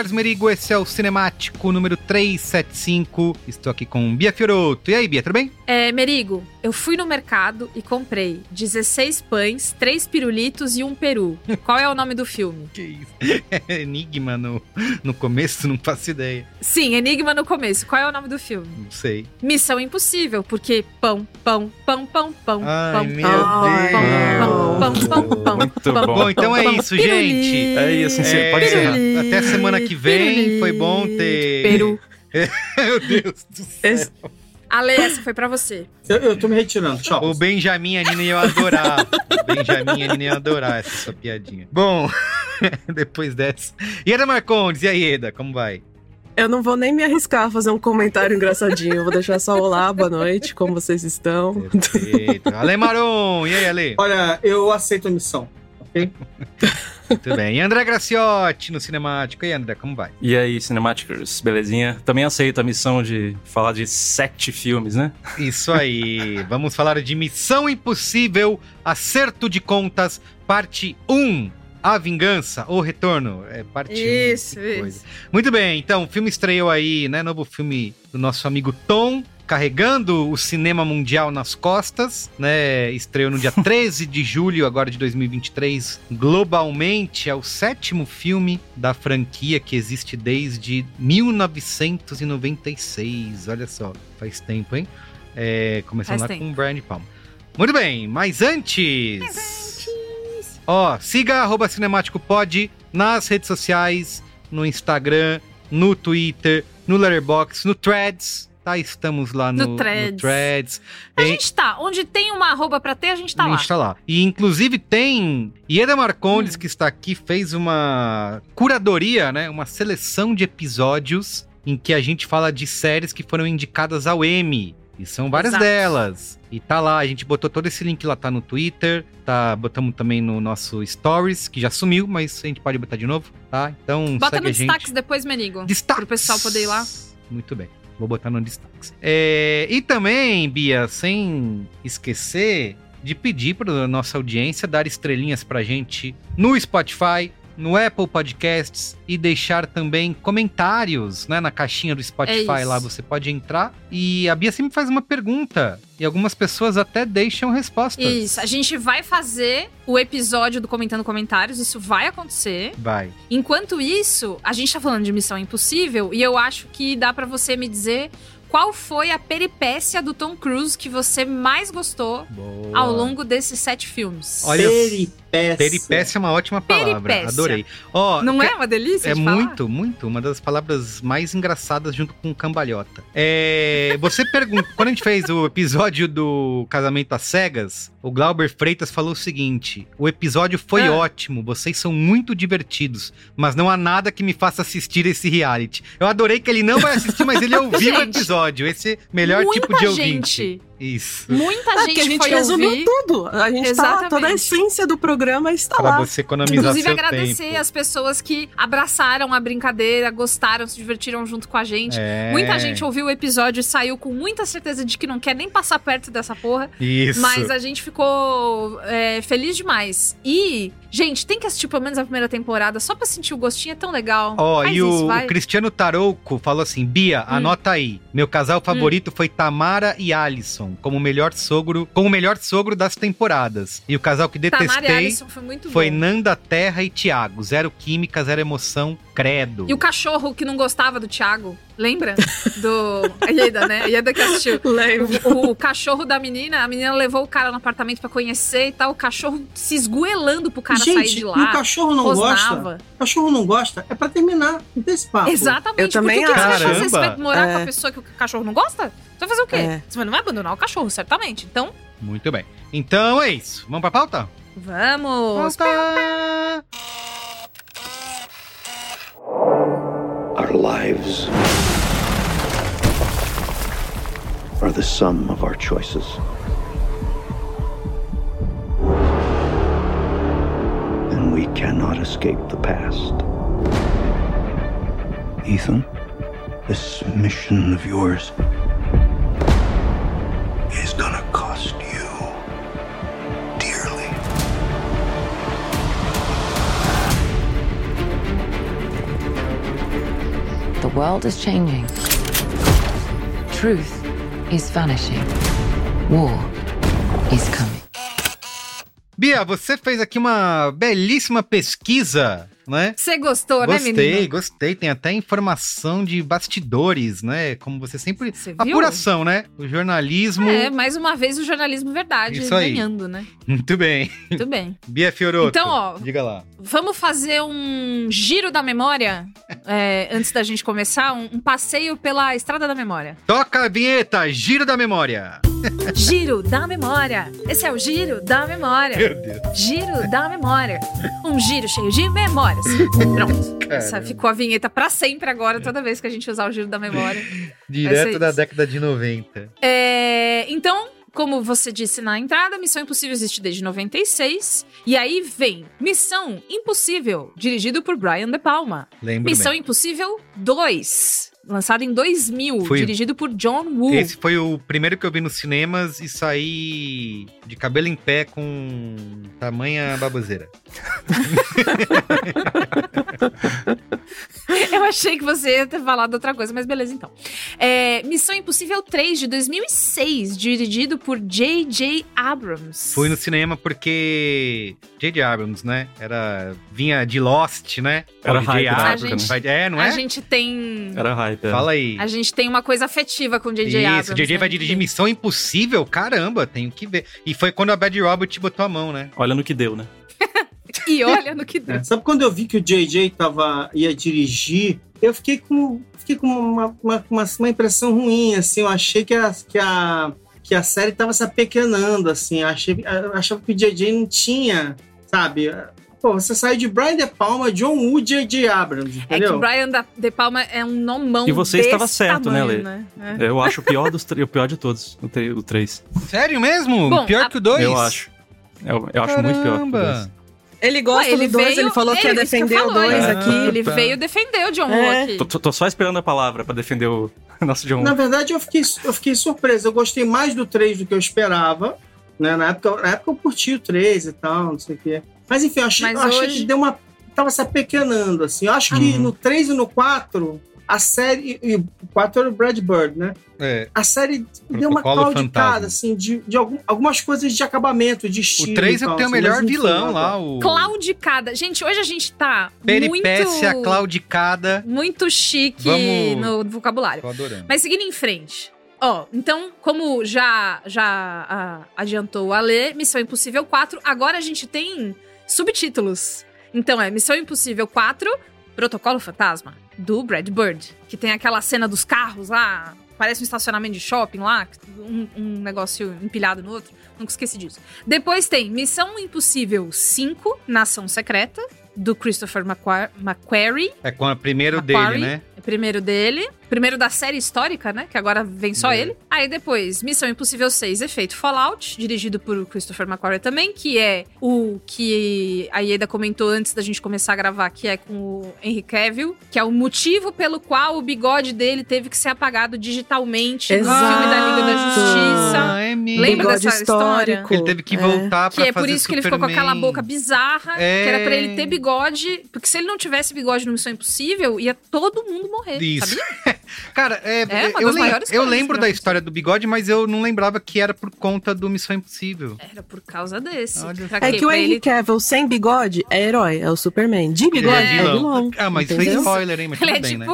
Carlos Merigo, esse é o Cinemático número 375. Estou aqui com Bia Fioroto. E aí, Bia, tudo bem? É, Merigo, eu fui no mercado e comprei 16 pães, 3 pirulitos e um peru. Qual é o nome do filme? Que isso? É Enigma no, no começo, não faço ideia. Sim, Enigma no começo. Qual é o nome do filme? Não sei. Missão Impossível, porque pão, pão, pão, pão, pão, Ai, pão, meu pão, Deus. pão, pão, pão, pão, Muito pão, bom. Bom, então é pão, isso, piruli, gente. É isso, É, pode encerrar. Até semana que vem. piruli, Foi bom ter. Peru. Meu Deus do céu. Ale, essa foi pra você. Eu, eu tô me retirando, tchau. O Benjamin e a Nina iam adorar. O Benjamin e a Nina iam adorar essa sua piadinha. Bom, depois dessa. Ieda Marcondes, e aí, Ieda, como vai? Eu não vou nem me arriscar a fazer um comentário engraçadinho. Eu vou deixar só olá, boa noite, como vocês estão. Perfeito. Ale Maron, e aí, Ale? Olha, eu aceito a missão, ok? Muito bem. E André Graciotti no Cinemático. E aí, André, como vai? E aí, Cinematicers, belezinha? Também aceito a missão de falar de sete filmes, né? Isso aí. Vamos falar de Missão Impossível, Acerto de Contas, parte 1. A Vingança, ou Retorno. É parte 1. Isso, coisa. isso. Muito bem, então, o filme estreou aí, né? Novo filme do nosso amigo Tom, carregando o cinema mundial nas costas, né? Estreou no dia 13 de julho agora de 2023, globalmente é o sétimo filme da franquia que existe desde 1996. Olha só, faz tempo, hein? É, começando lá com o Brian Palma. Muito bem, mas antes. Ó, siga arroba Cinemático Pod nas redes sociais, no Instagram, no Twitter, no Letterboxd, no Threads. Tá, estamos lá no, No Threads. no Threads. A gente tá. Onde tem uma arroba pra ter, a gente tá a lá. gente tá lá. E inclusive tem Ieda Marcondes, Hum. que está aqui, fez uma curadoria, né? Uma seleção de episódios em que a gente fala de séries que foram indicadas ao Emmy. E são várias Exato. delas. E tá lá, a gente botou todo esse link lá, tá no Twitter, tá, botamos também no nosso Stories, que já sumiu, mas a gente pode botar de novo, tá? Então Bota segue no a destaques depois, Menigo. Destaques. Pro pessoal poder ir lá. Muito bem. Vou botar no destaques. É, e também, Bia, sem esquecer de pedir para nossa audiência dar estrelinhas pra gente no Spotify, no Apple Podcasts e deixar também comentários, né, na caixinha do Spotify É lá, você pode entrar. E a Bia sempre faz uma pergunta e algumas pessoas até deixam respostas. Isso, a gente vai fazer o episódio do Comentando Comentários, isso vai acontecer. Vai. Enquanto isso, a gente tá falando de Missão Impossível e eu acho que dá pra você me dizer qual foi a peripécia do Tom Cruise que você mais gostou Boa. ao longo desses sete filmes. Olha, Peripécia. Peripécia é uma ótima palavra. Peripécia. Adorei. Ó, Não que- é uma delícia É de falar? muito, muito. Uma das palavras mais engraçadas junto com cambalhota. É, você pergunta. quando a gente fez o episódio do Casamento às Cegas, o Glauber Freitas falou o seguinte: o episódio foi Ah. ótimo, vocês são muito divertidos, mas não há nada que me faça assistir esse reality. Eu adorei que ele não vai assistir, mas ele ouviu o Gente, episódio. Esse melhor tipo de ouvinte. Isso. Muita É, gente que a gente foi resumiu ouvir. tudo. A gente tá lá, toda a Exatamente. essência do programa está Pra lá. você economizar Inclusive, seu agradecer tempo. as pessoas que abraçaram a brincadeira, gostaram, se divertiram junto com a gente. É. Muita gente ouviu o episódio e saiu com muita certeza de que não quer nem passar perto dessa porra. Isso. Mas a gente ficou é, feliz demais. E, gente, tem que assistir pelo menos a primeira temporada só pra sentir o gostinho, é tão legal. Ó, Faz e isso, o, vai. Hum. o Cristiano Tarouco falou assim: Bia, anota aí. Meu casal favorito foi Tamara e Alisson, como o melhor sogro, como o melhor sogro das temporadas. E o casal que e detestei Alisson foi foi. Nanda Terra e Thiago. Zero química, zero emoção, credo. E o cachorro que não gostava do Thiago, lembra? Do. A Ieda, né? A Ieda que assistiu. Lembro. O, o cachorro da menina, a menina levou o cara no apartamento pra conhecer e tal. O cachorro se esguelando pro cara sair Gente, de e lá. o cachorro não rosnava. gosta. O cachorro não gosta, é pra terminar. Não tem esse papo. Exatamente. Eu também Porque o que você vai acho. fazer? Você vai morar com a É. pessoa que o cachorro não gosta? Você vai fazer o quê? É. Você não vai abandonar o cachorro, certamente. Então, Muito bem. Então é isso. Vamos pra pauta? vamos. Pauta! Our lives are the sum of our choices. And we cannot escape the past. Ethan, this mission of yours is gonna cost you dearly. The world is changing. Truth is vanishing. War is coming. Bia, você fez aqui uma belíssima pesquisa, né? Você gostou, né, Gostei, menino? gostei. Tem até informação de bastidores, né? Como você sempre. Você? Apuração, né? O jornalismo. É, mais uma vez o jornalismo verdade Isso aí. ganhando, né? Muito bem. Muito bem. Bia Fioroto. Então, ó. Diga lá. Vamos fazer um giro da memória é, antes da gente começar? Um, um passeio pela estrada da memória. Toca a vinheta, giro da memória. Giro da memória. Esse é o giro da memória. Meu Deus. Giro da memória. Um giro cheio de memórias. Pronto. Essa ficou a vinheta pra sempre agora, toda vez que a gente usar o giro da memória. Direto da isso. década de 90. É, então, como você disse na entrada, Missão Impossível existe desde 96. E aí vem Missão Impossível, dirigido por Brian De Palma. Lembro Missão bem. Impossível 2, lançado em 2000, Foi- dirigido por John Woo. Esse foi o primeiro que eu vi nos cinemas e saí de cabelo em pé com tamanha baboseira. Eu achei que você ia ter falado outra coisa, mas beleza então. É, Missão Impossível 3, de 2006, dirigido por J.J. Abrams. Fui no cinema porque J.J. Abrams, né? Era vinha de Lost, né? Era hype Abrams. né? Vai- É, não é? A gente tem... Era hype. é. Fala aí. A gente tem uma coisa afetiva com J.J. Abrams. Isso, J.J. né? vai dirigir Missão Impossível? Caramba, tenho que ver. E foi quando a Bad Robert botou a mão, né? Olha no que deu, né? E olha no que deu. É, Sabe quando eu vi que o JJ tava, ia dirigir, eu fiquei com, fiquei com uma, uma, uma, uma impressão ruim, assim, eu achei que a, que a, que a série tava se apequenando, assim, eu achei, eu achava que o JJ não tinha, sabe? Pô, você saiu de Brian De Palma, John Woo, J.J. Abrams, É que entendeu? o Brian da- De Palma é um nomão E você desse estava certo, né, tamanho, Lê? É. Eu acho o pior dos o pior de todos, o 3. Sério mesmo? Bom, Pior a- que o 2? Eu acho. Eu, eu acho muito pior que o 2. Ele gosta Ué, do 2, ele falou que ia é eu defender o falei. 2 Ah, aqui. Ele tá. veio defender o John Woo É. aqui. Tô, tô- só esperando a palavra pra defender o nosso John. Na verdade, eu fiquei, eu fiquei surpreso. Eu gostei mais do 3 do que eu esperava. Né? Na, época, na época eu curti o 3 e tal, não sei o quê. Mas enfim, eu achei, Mas eu achei hoje- que deu uma. Tava se apequenando, assim. Eu acho que Uhum. no 3 e no 4, a série. E o 4 era o Brad Bird, né? É. A série deu uma claudicada, assim, de, de algum- algumas coisas de acabamento, de estilo. O 3 é e o tal, que tem o melhor vilão lá, o Claudicada. Gente, hoje a gente tá Peripécia muito... Claudicada. Muito chique Vamos- no vocabulário. Tô adorando. Mas seguindo em frente. Ó, então, como já, já ah, adiantou o Alê, Missão Impossível 4, agora a gente tem subtítulos. Então é Missão Impossível 4, Protocolo Fantasma, do Brad Bird. Que tem aquela cena dos carros lá, parece um estacionamento de shopping lá, um, um negócio empilhado no outro. Nunca esqueci disso. Depois tem Missão Impossível 5, Nação Secreta, do Christopher McQuar- McQuarrie. É com o primeiro Macquarie. dele, né? É primeiro dele. Primeiro da série histórica, né? Que agora vem só ele. Aí depois, Missão Impossível 6, Efeito Fallout, dirigido por Christopher McQuarrie também, que é o que a Ieda comentou antes da gente começar a gravar, que é com o Henry Cavill, que é o motivo pelo qual o bigode dele teve que ser apagado digitalmente no Exato. filme da Liga da Justiça. É mesmo. Lembra Bigode dessa história? histórico. Ele teve que É. voltar Que pra é por fazer isso que ele ficou com Superman. aquela boca bizarra, É. que era pra ele ter bigode. Porque se ele não tivesse bigode no Missão Impossível, ia todo mundo morrer. Isso. Sabia? Cara, é, É, eu, lem- eu lembro da história do bigode, mas eu não lembrava que era por conta do Missão Impossível. Era por causa desse. É que o Henry ele Cavill sem bigode é herói, é o Superman. De bigode Ele é vilão. Ah, mas foi entendeu? spoiler, hein? Mas Ele tudo é bem, né?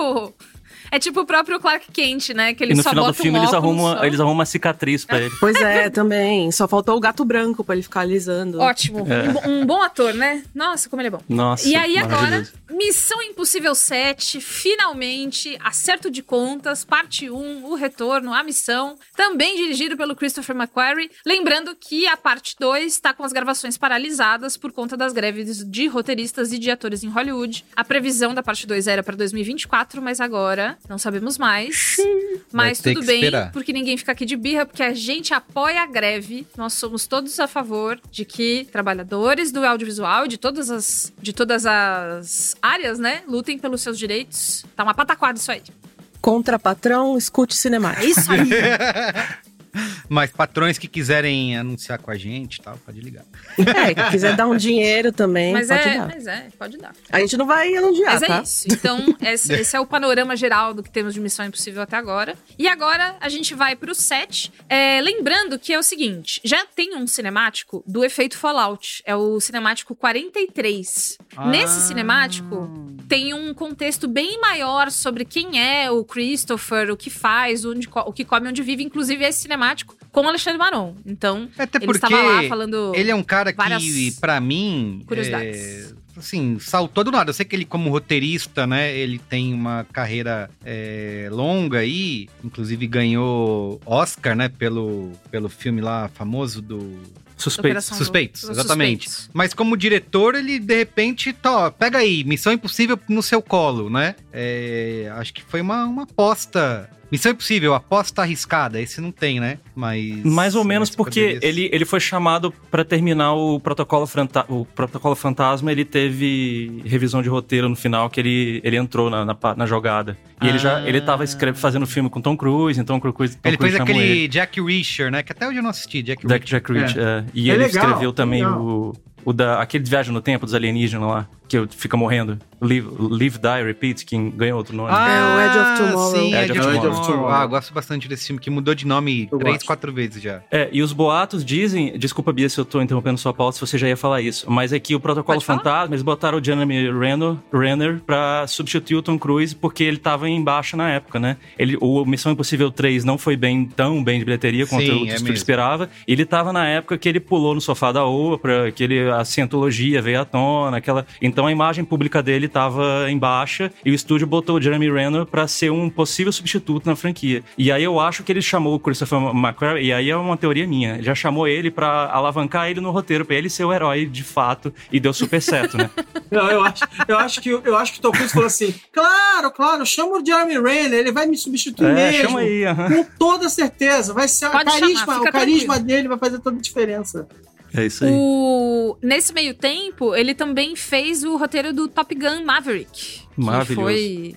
É tipo o próprio Clark Kent, né? Que ele E no só final do bota filme um eles arrumam, só. eles arrumam uma cicatriz pra ele. Pois é, também. Só faltou o gato branco pra ele ficar alisando. Ótimo. É. Um, bo- um bom ator, né? Nossa, como ele é bom. Nossa, E aí agora. Missão Impossível 7, finalmente, Acerto de Contas, parte 1, o retorno, a missão, também dirigido pelo Christopher McQuarrie. Lembrando que a parte 2 está com as gravações paralisadas por conta das greves de roteiristas e de atores em Hollywood. A previsão da parte 2 era para 2024, mas agora não sabemos mais. Mas tudo bem, esperar. porque ninguém fica aqui de birra, porque a gente apoia a greve. Nós somos todos a favor de que trabalhadores do audiovisual, de todas as, de todas as áreas, né, lutem pelos seus direitos. Tá uma pataquada isso aí. Contra patrão, escute É cinemático. isso aí. Mas patrões que quiserem anunciar com a gente e tal, pode ligar. É, que quiser dar um dinheiro também, mas pode é, dar. mas é, pode dar. A gente não vai elogiar, Mas é tá? isso. Então, esse, esse é o panorama geral do que temos de Missão Impossível até agora. E agora a gente vai pro set. É, lembrando que é o seguinte: já tem um cinemático do efeito Fallout. É o cinemático 43. Ah. Nesse cinemático, tem um contexto bem maior sobre quem é o Christopher, o que faz, onde, o que come, onde vive. Inclusive, esse cinemático com o Alexandre Maron. Então, Até ele porque estava lá falando. ele é um cara que, pra mim, curiosidades. é, assim, saltou do nada. Eu sei que ele, como roteirista, né, ele tem uma carreira é, longa aí, inclusive ganhou Oscar, né, pelo, pelo filme lá famoso do Suspeitos, Os exatamente. Suspeitos. Mas como diretor, ele de repente, tá, ó, pega aí, Missão Impossível no seu colo, né? É, acho que foi uma, uma aposta. Missão Impossível, aposta arriscada. Esse não tem, né? Mas. Mais ou menos mas porque ele, ele foi chamado pra terminar o protocolo, Franta- o protocolo Fantasma, ele teve revisão de roteiro no final que ele, ele entrou na, na, na jogada. E ele já ele tava escreve- fazendo filme com Tom Cruise, então Tom Cruise, Tom Ele Cruise fez aquele ele. Jack Reacher, né? Que até hoje eu não assisti. Jack Jack, Reacher. Jack Reacher, é. E É ele legal, escreveu também legal. o, o da aquele de viagem no tempo dos alienígenas lá, que fica morrendo. Live, Live Die, Repeat, que ganhou outro nome. Ah, É, o Edge of Tomorrow. Sim, Edge Edge, of of, Tomorrow. Tomorrow. Ah, gosto bastante desse filme, que mudou de nome Eu três, gosto. quatro vezes já. É, e os boatos dizem, desculpa Bia se eu tô interrompendo sua pauta, se você já ia falar isso, mas é que o Protocolo Pode falar. Fantasma, eles botaram o Jeremy Renner, Renner pra substituir o Tom Cruise porque ele tava em baixa na época, né? Ele, o Missão Impossível 3 não foi bem tão bem de bilheteria quanto Sim, o é estúdio esperava. E ele tava na época que ele pulou no sofá da Oprah, que ele, a cientologia veio à tona, aquela... Então a imagem pública dele tava em baixa e o estúdio botou o Jeremy Renner pra ser um possível substituto na franquia. E aí eu acho que ele chamou o Christopher McQuarrie, e aí é uma teoria minha, ele já chamou ele pra alavancar ele no roteiro, pra ele ser o herói de fato, e deu super certo, né? Não, eu acho, eu acho que eu acho que o Tom Cruise falou assim: claro, claro, chama o Jeremy Renner, ele vai me substituir É, mesmo. chama aí, aham. Com toda certeza. Vai ser Pode o carisma, chamar, o carisma tranquilo. dele vai fazer toda a diferença. É isso aí. O... Nesse meio tempo, ele também fez o roteiro do Top Gun Maverick. Que Maravilhoso. foi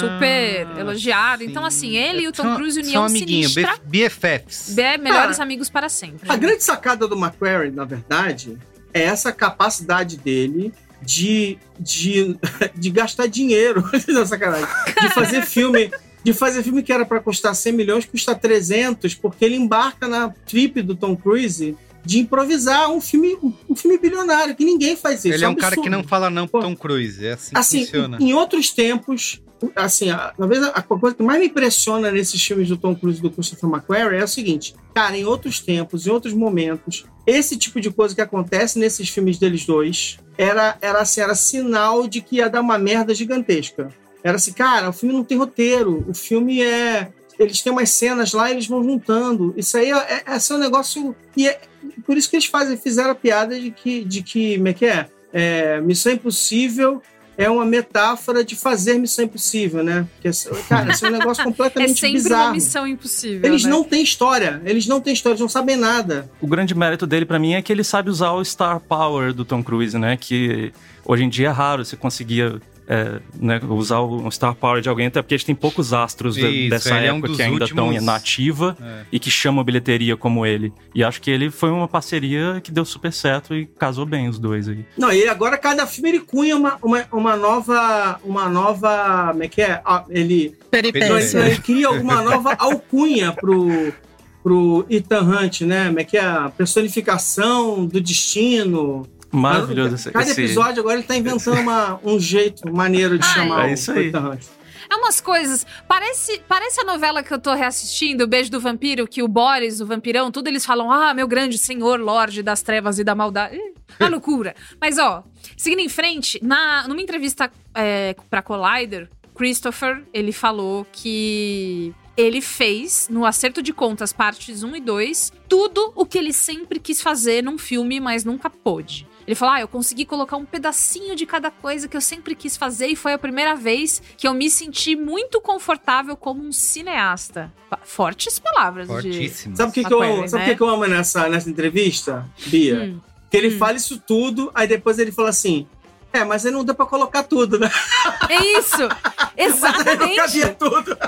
super elogiado. Então, assim, ele e o Tom São- Cruise São união amiguinho, sinistra. BFFs. É, melhores Cara, amigos para sempre. A grande sacada do McQuarrie, na verdade, é essa capacidade dele de, de, de gastar dinheiro. Não, sacanagem. De fazer filme. De fazer filme que era para custar 100 milhões, custa 300, porque ele embarca na trip do Tom Cruise de improvisar um filme, um filme bilionário, que ninguém faz isso. Ele é um cara que não fala não pro. Tom Cruise. É assim que assim, funciona. em outros tempos, assim, a, talvez a, a coisa que mais me impressiona nesses filmes do Tom Cruise e do Christopher McQuarrie é o seguinte, cara, em outros tempos, em outros momentos, esse tipo de coisa que acontece nesses filmes deles dois era, era, assim, era sinal de que ia dar uma merda gigantesca. Era assim, cara, o filme não tem roteiro, o filme é... Eles têm umas cenas lá, eles vão juntando. Isso aí é, é, é um negócio... E é, por isso que eles fazem, fizeram a piada de que, de que como é que é? É, Missão Impossível é uma metáfora de fazer Missão Impossível, né? Porque, cara, isso é um negócio É completamente sempre bizarro. uma missão impossível. Eles né? não têm história, eles não têm história, eles não sabem nada. O grande mérito dele pra mim é que ele sabe usar o star power do Tom Cruise, né? Que hoje em dia é raro você conseguir é, né, usar o star power de alguém, até porque a gente tem poucos astros Isso, dessa ele é um época dos que ainda estão últimos- na ativa É. e que chamam bilheteria como ele. E acho que ele foi uma parceria que deu super certo e casou bem os dois aí. Não, e agora cada filme ele cunha uma, uma, uma nova. Uma nova. Como é que é? Ah, Ele, Peripécia. ele cria alguma nova alcunha pro, pro Ethan Hunt, né? Como é que é? A personificação do destino. Maravilhoso esse, Cada esse- episódio agora ele tá inventando uma, um jeito maneiro de Ai. chamar É o isso aí. É umas coisas. Parece, parece a novela que eu tô reassistindo, O Beijo do Vampiro, que o Boris, o vampirão, tudo eles falam: Ah, meu grande senhor, Lorde das Trevas e da Maldade. Uma loucura. Mas, ó, seguindo em frente, na, numa entrevista é, pra Collider, Christopher, ele falou que ele fez, no Acerto de Contas, partes 1 e 2, tudo o que ele sempre quis fazer num filme, mas nunca pôde. Ele falou: Ah, eu consegui colocar um pedacinho de cada coisa que eu sempre quis fazer e foi a primeira vez que eu me senti muito confortável como um cineasta. Fortes palavras de. Fortíssimo. Sabe o que, que, eu, sabe né? que, que eu amo nessa, nessa entrevista, Bia? Hum. Que ele fala isso tudo, aí depois ele fala assim. É, mas aí não deu pra colocar tudo, né? É isso! Mas aí não Exatamente! cabia tudo.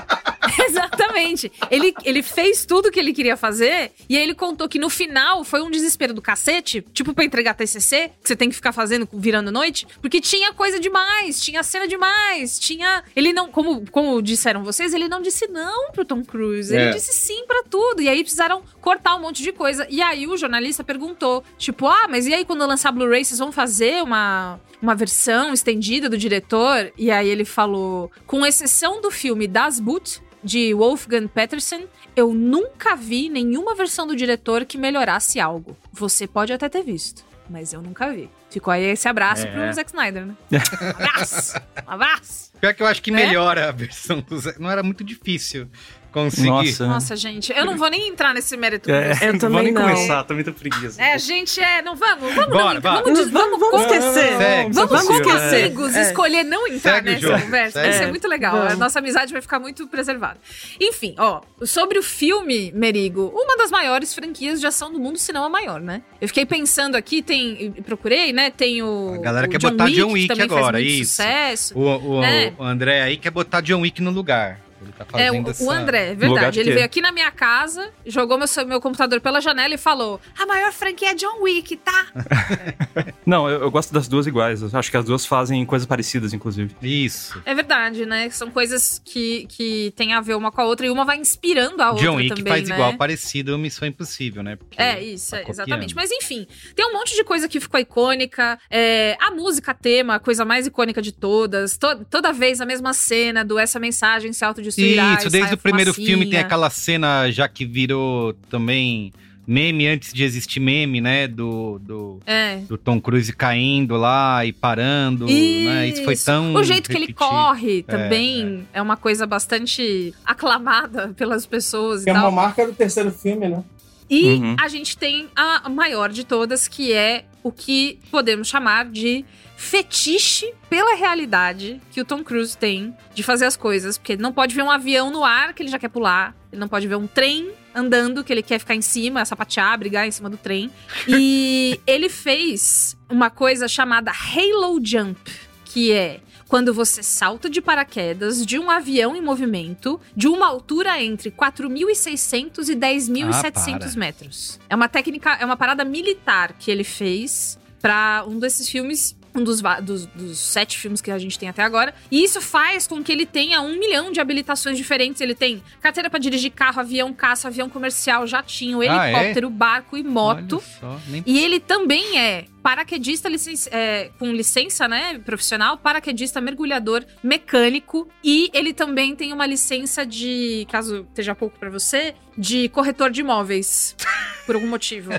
Exatamente. Ele, ele fez tudo que ele queria fazer e aí ele contou que no final foi um desespero do cacete, tipo pra entregar TCC, que você tem que ficar fazendo virando noite, porque tinha coisa demais, tinha cena demais, tinha... Ele não, como, como disseram vocês, ele não disse não pro Tom Cruise, ele É. disse sim pra tudo. E aí precisaram cortar um monte de coisa. E aí o jornalista perguntou, tipo, ah, mas e aí quando lançar Blu-ray, vocês vão fazer uma, uma versão estendida do diretor? E aí ele falou, com exceção do filme Das Boot, de Wolfgang Petersen, eu nunca vi nenhuma versão do diretor que melhorasse algo. Você pode até ter visto, mas eu nunca vi. Ficou aí esse abraço É. pro Zack Snyder, né? Um abraço! Um abraço! Pior que eu acho que Né? melhora a versão do Zé. Não era muito difícil conseguir. Nossa. Nossa, gente, eu não vou nem entrar nesse mérito. É, Eu não também vou nem não. começar, tô muito preguiça. É, gente, é, não vamos, vamos Bora, não, bora. vamos, des- Vamos, vamos, vamos esquecer. Segue, Vamos Vamos como amigos É. escolher não entrar Segue nessa conversa. segue. Vai ser É. muito legal. Vamos. A nossa amizade vai ficar muito preservada. Enfim, ó, sobre o filme, Merigo, uma das maiores franquias de ação do mundo, se não a maior, né? Eu fiquei pensando aqui, tem. Procurei, né? Tem o. A galera o quer botar John que Wick também agora, faz muito isso. Sucesso. O, o, É. o André aí quer botar John Wick no lugar. Ele tá É, fazendo o, essa... o André, é verdade. de Ele quê? veio aqui na minha casa, jogou meu, meu computador pela janela e falou: A maior franquia é John Wick, tá? Não, eu, eu gosto das duas iguais. Eu acho que as duas fazem coisas parecidas, inclusive. Isso. É verdade, né? São coisas que, que têm a ver uma com a outra e uma vai inspirando a outra John Wick também, faz né? igual, parecido Missão Impossível, né? Porque É, isso, tá é, exatamente. Mas enfim, tem um monte de coisa que ficou icônica. É, a música tema, a coisa mais icônica de todas. To- toda vez a mesma cena do essa mensagem se autodestruirá. Isso, desde o primeiro fumacinha. filme tem aquela cena já que virou também meme antes de existir meme, né? Do, do, É. do Tom Cruise caindo lá e parando, né? Isso foi tão. O jeito que ele repetido. corre também é, uma coisa bastante aclamada pelas pessoas Que e é tal. uma marca do terceiro filme, né? E Uhum. a gente tem a maior de todas, que é o que podemos chamar de fetiche pela realidade que o Tom Cruise tem de fazer as coisas. Porque ele não pode ver um avião no ar que ele já quer pular. Ele não pode ver um trem andando que ele quer ficar em cima, sapatear, brigar em cima do trem. E ele fez uma coisa chamada Halo Jump, que é quando você salta de paraquedas de um avião em movimento de uma altura entre 4.600 e 10.700 Ah, para. metros. É uma técnica, é uma parada militar que ele fez pra um desses filmes. Um dos, dos, dos sete filmes que a gente tem até agora. E isso faz com que ele tenha um milhão de habilitações diferentes. Ele tem carteira pra dirigir carro, avião, caça, avião comercial, jatinho, Ah, é? helicóptero, barco e moto. Só, nem E ele também é paraquedista licen- é, com licença, né, profissional, paraquedista, mergulhador, mecânico e ele também tem uma licença de, caso esteja pouco pra você, de corretor de imóveis, por algum motivo.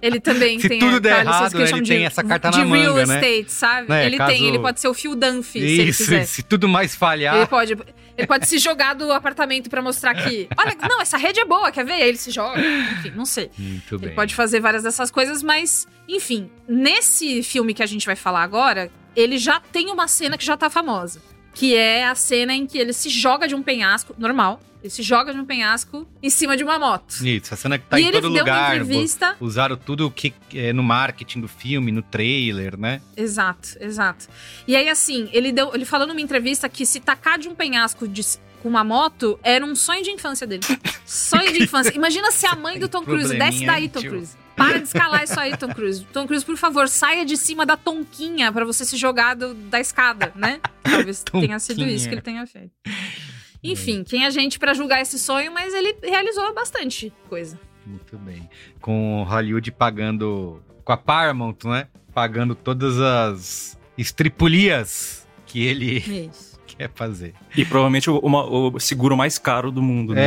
Ele também Se tem tudo der aquela licença errado, ele chamam tem de, essa carta de na real manga, né? estate, sabe? Né, ele caso- tem, ele pode ser o Phil Dunphy, se ele Isso, quiser. se tudo mais falhar. Ele pode, ele pode se jogar do apartamento pra mostrar que, olha, não, essa rede é boa, quer ver? Aí ele se joga. Enfim, não sei. Muito Ele bem. pode fazer várias dessas coisas, mas, enfim, nesse filme que a gente vai falar agora, ele já tem uma cena que já tá famosa. Que é a cena em que ele se joga de um penhasco, normal. Ele se joga de um penhasco em cima de uma moto. Isso, a cena que tá e em ele todo deu lugar. entrevista. Usaram tudo que é no marketing do filme, no trailer, né? Exato, exato. E aí, assim, ele deu. Ele falou numa entrevista que se tacar de um penhasco de- com uma moto era um sonho de infância dele. sonho de infância. Imagina se a mãe do Tom Cruise desce daí, aí, Tom. Cruise. Para de escalar isso aí, Tom Cruise. Tom Cruise, por favor, saia de cima da tonquinha pra você se jogar do- da escada, né? Talvez tenha sido isso que ele tenha feito. Enfim, quem é a gente pra julgar esse sonho, mas ele realizou bastante coisa. Muito bem. Com Hollywood pagando. Com a Paramount, né? Pagando todas as estripulias que ele Isso. quer fazer. E provavelmente o, uma- o seguro mais caro do mundo, né?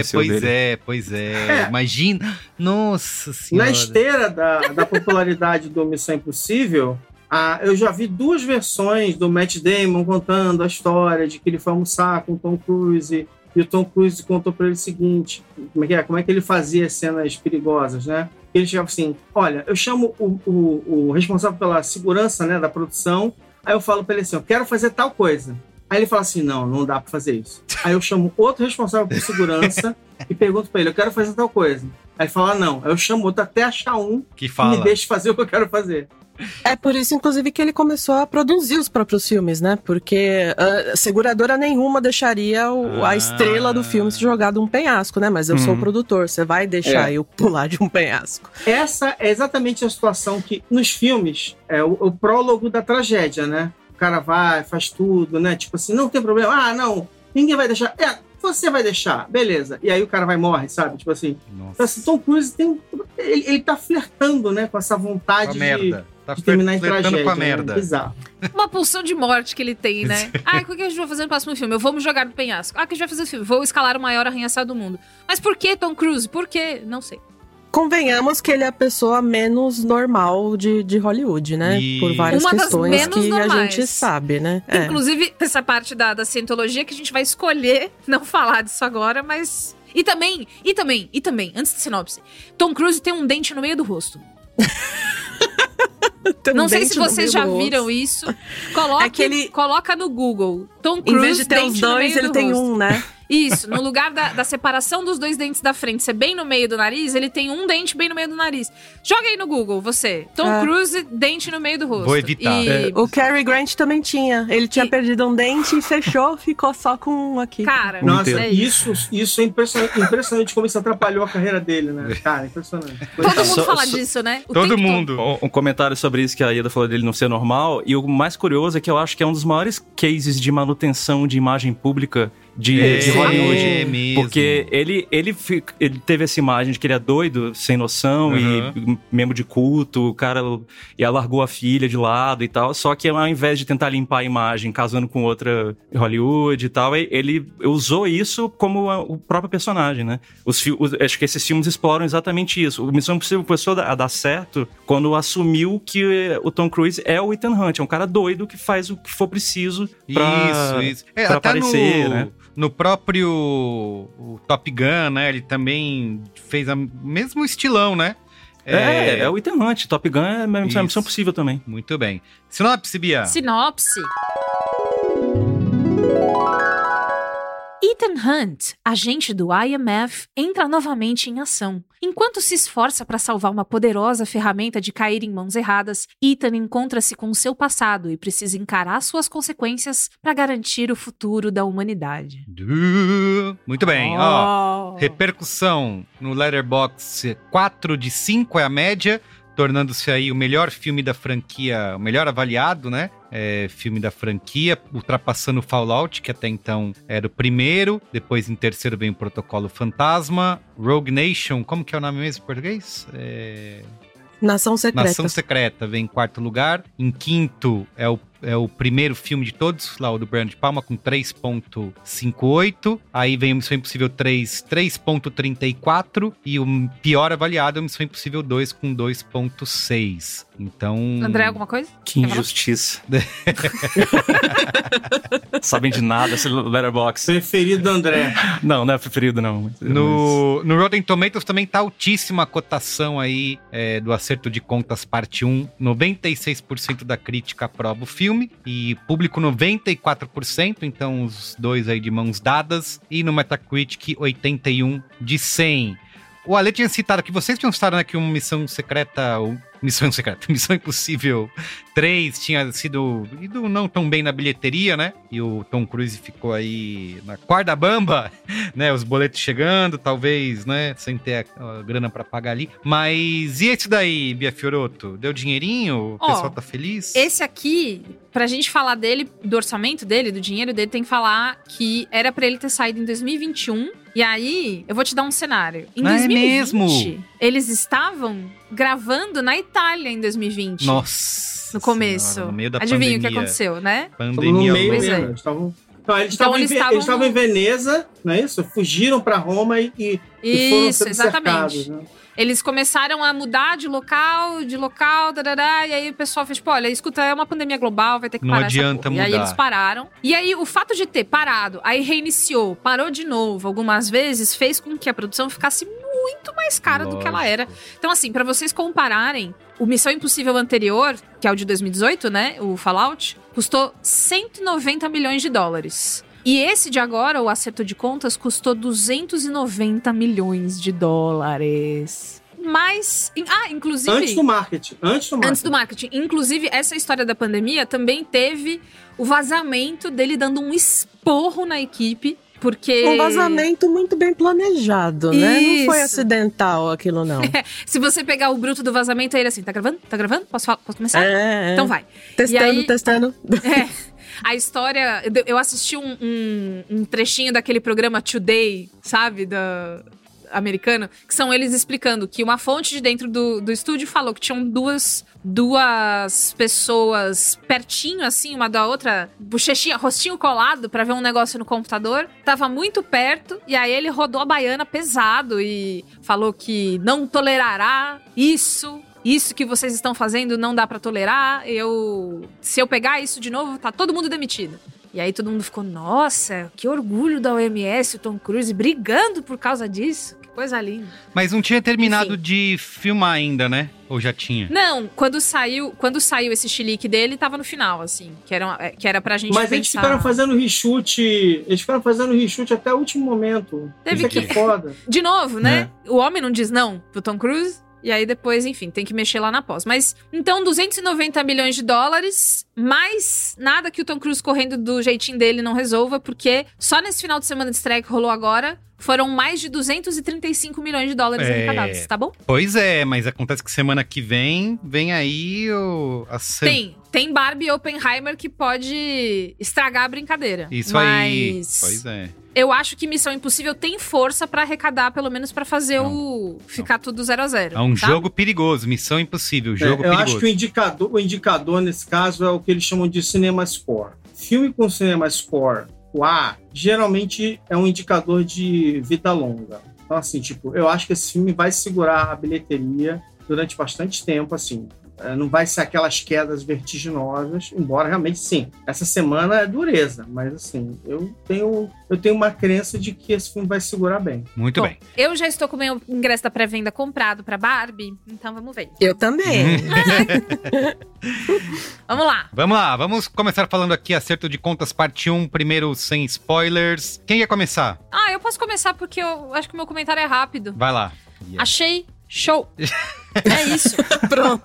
É, pois é, pois é. É. Imagina. Nossa senhora. Na esteira da, da popularidade do Missão Impossível, ah, eu já vi duas versões do Matt Damon contando a história de que ele foi almoçar com o Tom Cruise e o Tom Cruise contou para ele o seguinte: como é, que é? como é que ele fazia as cenas perigosas, né? Ele chegava assim: Olha, eu chamo o, o, o responsável pela segurança né, da produção, aí eu falo para ele assim: Eu quero fazer tal coisa. Aí ele fala assim: Não, não dá para fazer isso. Aí eu chamo outro responsável por segurança e pergunto para ele: Eu quero fazer tal coisa. Aí ele fala: Não. Aí eu chamo outro até achar um Que que fala. me deixe fazer o que eu quero fazer. É por isso, inclusive, que ele começou a produzir os próprios filmes, né? Porque ah, seguradora nenhuma deixaria o- Ah. a estrela do filme se jogar de um penhasco, né? Mas eu sou o Uhum. produtor, você vai deixar É. eu pular de um penhasco. Essa é exatamente a situação que, nos filmes, é o, o prólogo da tragédia, né? O cara vai, faz tudo, né? Tipo assim, não tem problema. Ah, não, ninguém vai deixar. É, você vai deixar, beleza. E aí o cara vai e morre, sabe? Tipo assim. Então, assim, Nossa. Tom Cruise tem. Ele, ele tá flertando, né? Com essa Com vontade a de, merda. Tá de terminar em flertando tragédia. com a né? merda. Bizarro. Uma pulsão de morte que ele tem, né? Ah, o que a gente vai fazer no próximo filme? Eu vou me jogar no penhasco. Ah, o que a gente vai fazer no filme? Vou escalar o maior arranha-céu do mundo. Mas por que Tom Cruise? Por quê? Não sei. Convenhamos que ele é a pessoa menos normal de, de Hollywood, né? E- Por várias Uma das questões menos que a normais. gente sabe, né? É. Inclusive, essa parte da, da cientologia que a gente vai escolher não falar disso agora, mas. E também, e também, e também, antes da sinopse, Tom Cruise tem um dente no meio do rosto. Um não sei se vocês já do rosto. viram isso. Coloque, É que ele- Coloca no Google. Tom Em Cruise, vez de ter dente os dois, meio ele do tem rosto. um, né? Isso, no lugar da, da separação dos dois dentes da frente ser bem no meio do nariz, ele tem um dente bem no meio do nariz. Joga aí no Google, você. Tom É. Cruise, dente no meio do rosto. Vou evitar. E, O Cary Grant também tinha. Ele tinha E- perdido um dente e fechou, ficou só com um aqui. cara, Nossa, é isso. isso, isso é impressionante, impressionante como isso atrapalhou a carreira dele, né? Cara, impressionante. Todo mundo Só- fala só- disso, né? O Todo mundo. Um, um comentário sobre isso que a Ieda falou dele não ser normal. E o mais curioso é que eu acho que é um dos maiores cases de manutenção de imagem pública de, É, de Hollywood. é mesmo. Porque ele, ele, ele teve essa imagem de que ele é doido, sem noção e membro de culto, o cara e largou a filha de lado e tal. Só que ao invés de tentar limpar a imagem casando com outra Hollywood e tal, ele usou isso como a- o próprio personagem, né? Os, os- acho que esses filmes exploram exatamente isso. O Missão Impossível começou a dar- a dar certo quando assumiu que o Tom Cruise é o Ethan Hunt, é um cara doido que faz o que for preciso pra, isso, isso. É, pra aparecer, no, né? No próprio o Top Gun, né? Ele também fez o mesmo estilão, né? É, é, o Ethan Hunt. Top Gun é Isso. Missão Possível também. Muito bem. Sinopse, Bia. Sinopse. Ethan Hunt, agente do IMF, entra novamente em ação. Enquanto se esforça para salvar uma poderosa ferramenta de cair em mãos erradas, Ethan encontra-se com seu passado e precisa encarar suas consequências para garantir o futuro da humanidade. Muito bem, ó. Oh. Repercussão no Letterboxd 4 de 5 é a média, tornando-se aí o melhor filme da franquia, o melhor avaliado, né? É, filme da franquia, ultrapassando o Fallout, que até então era o primeiro. Depois, em terceiro, vem o Protocolo Fantasma. Rogue Nation, como que é o nome mesmo em português? É... Nação Secreta. Nação Secreta vem em quarto lugar. Em quinto é o é o primeiro filme de todos, lá o do Brian de Palma, com 3.58. Aí vem o Missão Impossível 3, 3.34. E o pior avaliado é o Missão Impossível 2, com 2.6. Então... André, alguma coisa? Que injustiça. Sabem de nada esse letterbox. Preferido do André. Não, não é preferido, não. No, no Rotten Tomatoes também tá altíssima a cotação aí é, do Acerto de Contas Parte 1. 96% da crítica aprova o filme e público 94%, então os dois aí de mãos dadas. E no Metacritic 81 de 100. O Ale tinha citado que vocês tinham citado né, que uma missão secreta, ou Missão Secreta, Missão Impossível 3 tinha sido ido não tão bem na bilheteria, né? E o Tom Cruise ficou aí na corda bamba, né? Os boletos chegando, talvez, né? Sem ter a, a grana pra pagar ali. Mas e esse daí, Bia Fioroto? Deu dinheirinho? O Ó, pessoal tá feliz? Esse aqui, pra gente falar dele, do orçamento dele, do dinheiro dele, tem que falar que era pra ele ter saído em 2021. E aí, eu vou te dar um cenário. Em Ah, é 2020, mesmo? eles estavam gravando na Itália em 2020. Nossa. No começo. Senhora, no meio da Adivinha o que pandemia. aconteceu, né? Estavam no Pandemia meio Pois é. mesmo. Eles estavam. Não, eles Então, estavam em eles Ve- estavam eles estavam em Veneza, não é isso? Fugiram pra Roma e, e, e foram Isso, sendo exatamente. cercados, né? Eles começaram a mudar de local, de local, darará, e aí o pessoal fez, tipo, olha, escuta, é uma pandemia global, vai ter que Não parar adianta porra. E aí mudar. eles pararam. E aí o fato de ter parado, aí reiniciou, parou de novo algumas vezes, fez com que a produção ficasse muito mais cara do que ela era. Então, assim, pra vocês compararem, o Missão Impossível anterior, que é o de 2018, né, o Fallout, custou 190 milhões de dólares. E esse de agora, o acerto de contas, custou 290 milhões de dólares. Mas. Ah, inclusive. Antes do marketing. Antes do marketing. Antes do marketing. Inclusive, essa história da pandemia também teve o vazamento dele dando um esporro na equipe. Porque. Um vazamento muito bem planejado, né? Não foi Isso. acidental aquilo, não. Se você pegar o bruto do vazamento, aí ele assim, tá gravando? Tá gravando? Posso, falar? Posso começar? É, é. Então vai. Testando, aí- testando. É. A história. eu- Eu assisti um, um, um trechinho daquele programa Today, sabe? Da. Americano, que são eles explicando que uma fonte de dentro do, do estúdio falou que tinham duas, duas pessoas pertinho, assim, uma da outra, bochechinha, rostinho colado pra ver um negócio no computador. Tava muito perto, e aí ele rodou a baiana pesado e falou que não tolerará isso isso que vocês estão fazendo não dá pra tolerar. Eu, se eu pegar isso de novo, tá todo mundo demitido. E aí todo mundo ficou, nossa, que orgulho da OMS, o Tom Cruise brigando por causa disso. Que coisa linda. Mas não tinha terminado Enfim. de filmar ainda, né? Ou já tinha? Não, quando saiu, quando saiu esse chilique dele, tava no final, assim, que era, é, que era pra gente Mas eles pensar... ficaram fazendo reshoot. Eles ficaram fazendo reshoot até o último momento. Teve Isso aqui que- é foda. De novo, né? O homem não diz não pro Tom Cruise. E aí depois, enfim, tem que mexer lá na pós. Mas, então, 290 milhões de dólares, mais nada que o Tom Cruise correndo do jeitinho dele não resolva, porque só nesse final de semana de estreia que rolou agora, foram mais de 235 milhões de dólares É. arrecadados, tá bom? Pois é, mas acontece que semana que vem, vem aí o... A se- Tem, tem Barbie e Oppenheimer que pode estragar a brincadeira. Isso mas... aí. Pois é. Eu acho que Missão Impossível tem força pra arrecadar, pelo menos pra fazer Não, o. ficar tudo 0 a 0 É um tá? jogo perigoso, missão impossível, É, jogo eu perigoso. acho que o indicador, o indicador nesse caso é o que eles chamam de cinema score. Filme com cinema score, o A, geralmente é um indicador de vida longa. Então, assim, tipo, eu acho que esse filme vai segurar a bilheteria durante bastante tempo, assim. É, Não vai ser aquelas quedas vertiginosas, embora realmente sim. Essa semana é dureza, mas assim, eu tenho, eu tenho uma crença de que esse filme vai segurar bem. Muito Bom, bem. Eu já estou com o meu ingresso da pré-venda comprado pra Barbie, então vamos ver. Eu também. Vamos lá. Vamos lá, vamos começar falando aqui acerto de contas parte 1, primeiro sem spoilers. Quem quer começar? Ah, eu posso começar porque eu acho que o meu comentário é rápido. Vai lá. Achei show. É isso. Pronto.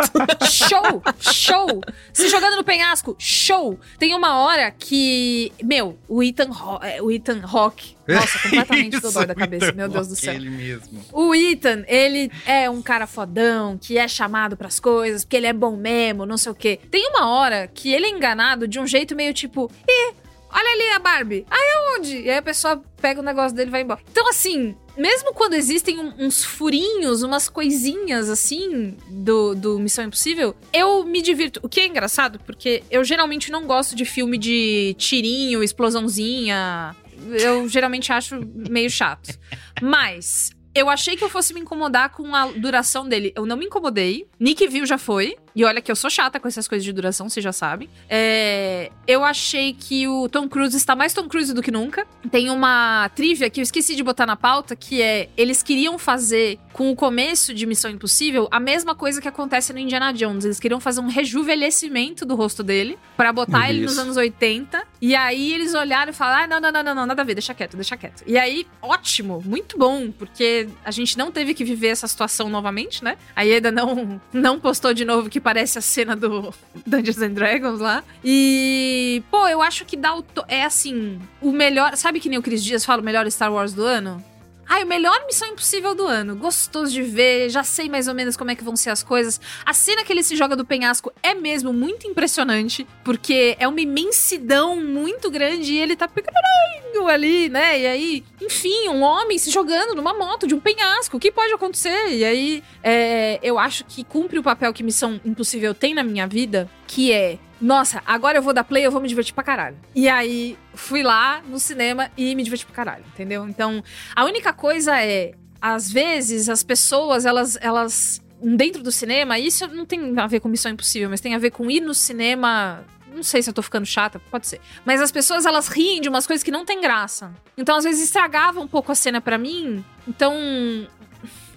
Show! Show! Se jogando no penhasco, show! Tem uma hora que. Meu, o Ethan, Ho é, o Ethan Hawke. Nossa, completamente Isso, dodói da cabeça, meu Deus do céu. Ele mesmo. O Ethan, ele é um cara fodão, que é chamado pras coisas, porque ele é bom mesmo, não sei o quê. Tem uma hora que ele é enganado de um jeito meio tipo, ih, olha ali a Barbie. Aí aonde? E aí a pessoa pega o negócio dele e vai embora. Então, assim, mesmo quando existem um- uns furinhos, umas coisinhas assim do, do Missão Impossível, eu me divirto. O que é engraçado, porque eu geralmente não gosto de filme de tirinho, explosãozinha. Eu geralmente acho meio chato. Mas eu achei que eu fosse me incomodar com a duração dele. Eu não me incomodei. Nick viu já foi. E olha que eu sou chata com essas coisas de duração, vocês já sabem. É, eu achei que o Tom Cruise está mais Tom Cruise do que nunca. Tem uma trivia que eu esqueci de botar na pauta, que é eles queriam fazer com o começo de Missão Impossível a mesma coisa que acontece no Indiana Jones. Eles queriam fazer um rejuvenescimento do rosto dele pra botar ele nos anos 80. E aí eles olharam e falaram: ah, não, não, não, não, não, nada a ver, deixa quieto, deixa quieto. E aí, ótimo, muito bom, porque a gente não teve que viver essa situação novamente, né? A Ieda não, não postou de novo que parece a cena do Dungeons and Dragons lá. E, pô, eu acho que dá o. to- É assim, o melhor. Sabe que nem o Cris Dias fala o melhor Star Wars do ano? Ai, o melhor Missão Impossível do ano. Gostoso de ver, já sei mais ou menos como é que vão ser as coisas. A cena que ele se joga do penhasco é mesmo muito impressionante, porque é uma imensidão muito grande e ele tá pequenininho ali, né? E aí, enfim, um homem se jogando numa moto de um penhasco. O que pode acontecer? E aí, é, eu acho que cumpre o papel que Missão Impossível tem na minha vida, que é nossa, agora eu vou dar play, eu vou me divertir pra caralho. E aí, fui lá no cinema e me diverti pra caralho, entendeu? Então, a única coisa é, às vezes, as pessoas, elas, elas dentro do cinema, isso não tem a ver com Missão Impossível, mas tem a ver com ir no cinema. Não sei se eu tô ficando chata, pode ser. Mas as pessoas, elas riem de umas coisas que não tem graça. Então, às vezes, estragava um pouco a cena pra mim. Então,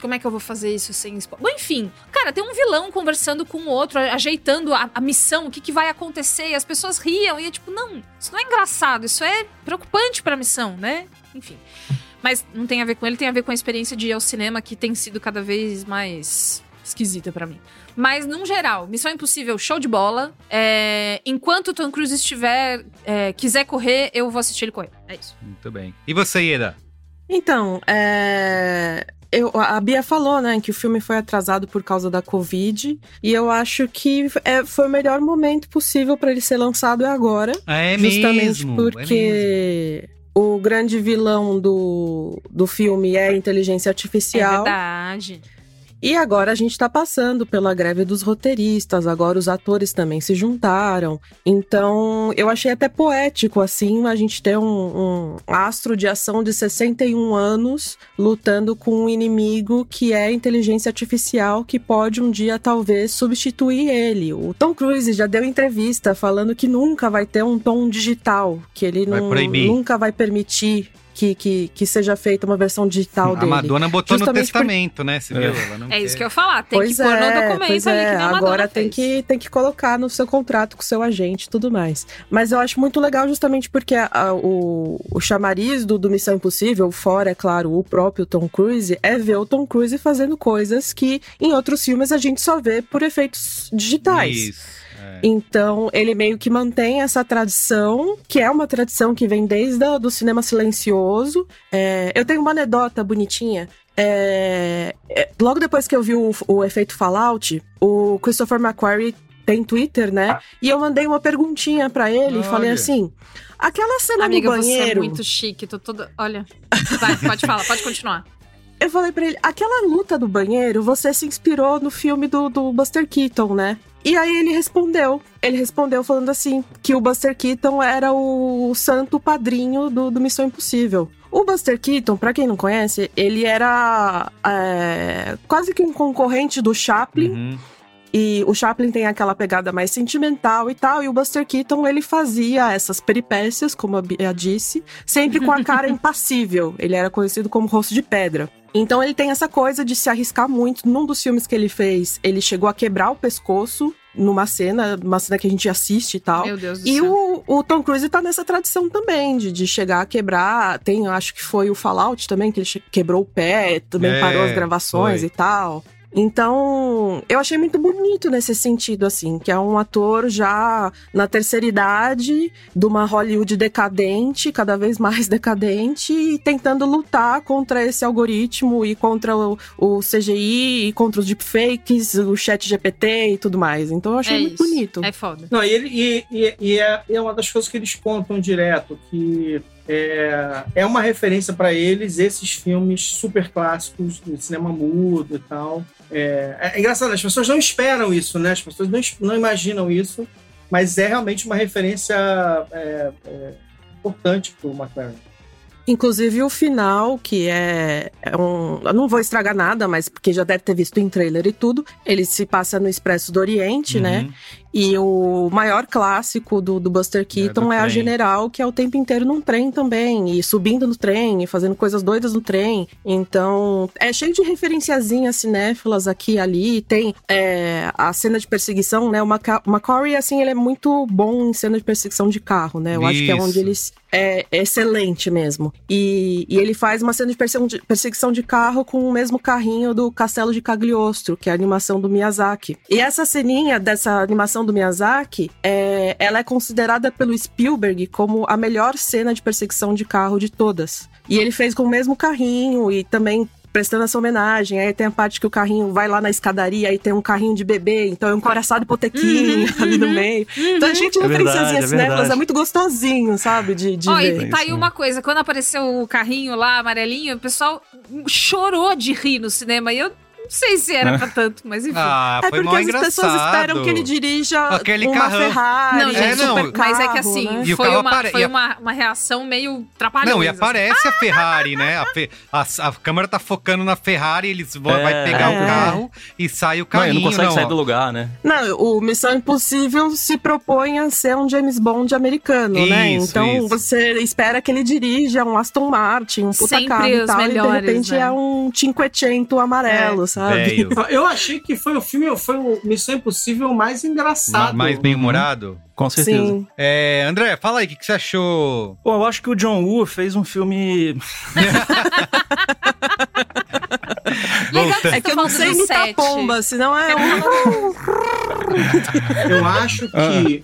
como é que eu vou fazer isso sem spoiler? Bom, enfim, cara, tem um vilão conversando com o outro, ajeitando a, a missão, o que, que vai acontecer, e as pessoas riam, e é tipo, não, isso não é engraçado, isso é preocupante pra missão, né? Enfim. Mas não tem a ver com ele, tem a ver com a experiência de ir ao cinema, que tem sido cada vez mais esquisita pra mim. Mas, num geral, Missão Impossível, show de bola. É, enquanto o Tom Cruise estiver, é, quiser correr, eu vou assistir ele correr. É isso. Muito bem. E você, Ieda? Então, é. Eu, a Bia falou, né, que o filme foi atrasado por causa da Covid. E eu acho que é, foi o melhor momento possível para ele ser lançado é agora. É justamente mesmo. é porque o grande vilão do, do filme é a inteligência É artificial. verdade. E agora a gente tá passando pela greve dos roteiristas, agora os atores também se juntaram. Então, eu achei até poético, assim, a gente ter um, um astro de ação de 61 anos lutando com um inimigo que é a inteligência artificial que pode um dia, talvez, substituir ele. O Tom Cruise já deu entrevista falando que nunca vai ter um tom digital, que ele Vai nunca vai permitir. Que, que, que seja feita uma versão digital A dele. Madonna botou no Justamente por- testamento, né? Você viu? Ela não É isso que eu ia falar. Tem pois que pôr no é, documento pois ali é. que nem a Madonna Agora tem fez. que, tem que colocar no seu contrato com o seu agente e tudo mais. Mas eu acho muito legal justamente porque a- a- o, o chamariz do, do Missão Impossível, fora, é claro, o próprio Tom Cruise, é ver o Tom Cruise fazendo coisas que em outros filmes a gente só vê por efeitos digitais. Isso. É. Então, ele meio que mantém essa tradição, que é uma tradição que vem desde o do cinema silencioso. É, eu tenho uma anedota bonitinha. É, é, logo depois que eu vi o, o efeito Fallout, o Christopher McQuarrie tem Twitter, né? E eu mandei uma perguntinha pra ele e falei assim: aquela cena Amiga, no você é banheiro. muito chique. Tô toda. Olha. Vai, pode falar, pode continuar. Eu falei pra ele, aquela luta do banheiro, você se inspirou no filme do, do Buster Keaton, né? E aí ele respondeu. Ele respondeu falando assim: que o Buster Keaton era o santo padrinho do, do Missão Impossível. O Buster Keaton, pra quem não conhece, ele era é, quase que um concorrente do Chaplin. Uhum. E o Chaplin tem aquela pegada mais sentimental e tal, e o Buster Keaton ele fazia essas peripécias, como a Bia disse, sempre com a cara impassível. Ele era conhecido como rosto de pedra. Então ele tem essa coisa de se arriscar muito. Num dos filmes que ele fez, ele chegou a quebrar o pescoço numa cena, uma cena que a gente assiste e tal. Meu Deus do E céu. o, o Tom Cruise tá nessa tradição também, de, de chegar a quebrar. Tem, acho que foi o Fallout também, que ele quebrou o pé, também É, parou as gravações foi. e tal. Então, eu achei muito bonito nesse sentido, assim, que é um ator já na terceira idade, de uma Hollywood decadente, cada vez mais decadente, e tentando lutar contra esse algoritmo e contra o, o CGI, e contra os deepfakes, o chat GPT e tudo mais. Então, eu achei É muito isso. bonito. É foda. Não, e, ele, e, e, e é, e é uma das coisas que eles contam direto, que é, é uma referência para eles esses filmes super clássicos do cinema mudo e tal. É, é engraçado, as pessoas não esperam isso, né? As pessoas não, não imaginam isso, mas é realmente uma referência é, é, importante para o McLaren. Inclusive o final, que é, é, um. Eu não vou estragar nada, mas porque já deve ter visto em trailer e tudo. Ele se passa no Expresso do Oriente, né? E o maior clássico do, do Buster Keaton do é, a. General, que é o tempo inteiro num trem também. E subindo no trem, e fazendo coisas doidas no trem. Então, é cheio de referenciazinhas cinéfilas aqui e ali. Tem é, a cena de perseguição, né? O Maca McCory, assim, ele é muito bom em cena de perseguição de carro, né? Eu acho que é onde Isso. eles é excelente mesmo. E, e ele faz uma cena de perseguição de carro com o mesmo carrinho do Castelo de Cagliostro, que é a animação do Miyazaki. E essa ceninha dessa animação do Miyazaki, é, ela é considerada pelo Spielberg como a melhor cena de perseguição de carro de todas. E ele fez com o mesmo carrinho e também prestando essa homenagem. Aí tem a parte que o carrinho vai lá na escadaria, aí tem um carrinho de bebê, então é um coraçado hipotequinho ali no meio. Então a gente É verdade, referenciazinha é cinéfilas, verdade. é muito gostosinho, sabe? De, de Ó, ver. e tá aí uma coisa, quando apareceu o carrinho lá, amarelinho, o pessoal chorou de rir no cinema. E eu não sei se era pra tanto, mas enfim. Ah, É foi porque mal as engraçado. pessoas esperam que ele dirija Aquele uma carrão. Ferrari, não, gente, não, super mas é que assim, né? E foi, uma, apare- foi e a- uma, uma reação meio trapalhões. Não, e assim. aparece a Ferrari, né? A, fe- a- a câmera tá focando na Ferrari, eles vão, É. vai pegar É. o carro e sai o Não, carrinho. não consegue não, sair ó. do lugar, né? Não, o Missão Impossível se propõe a ser um James Bond americano, né? Isso, Então isso. você espera que ele dirija um Aston Martin, um puta Sempre carro e tal, e melhores, de repente né? é um Cinquecento amarelo, É. sabe? Eu achei que foi o filme, foi o Missão Impossível mais Ma- engraçado. Mais bem-humorado. Com certeza. Sim. É, André, fala aí, o que, que você achou? Pô, eu acho que o John Woo fez um filme. Legal que É que eu não sei imitar pomba, senão é um. Eu acho que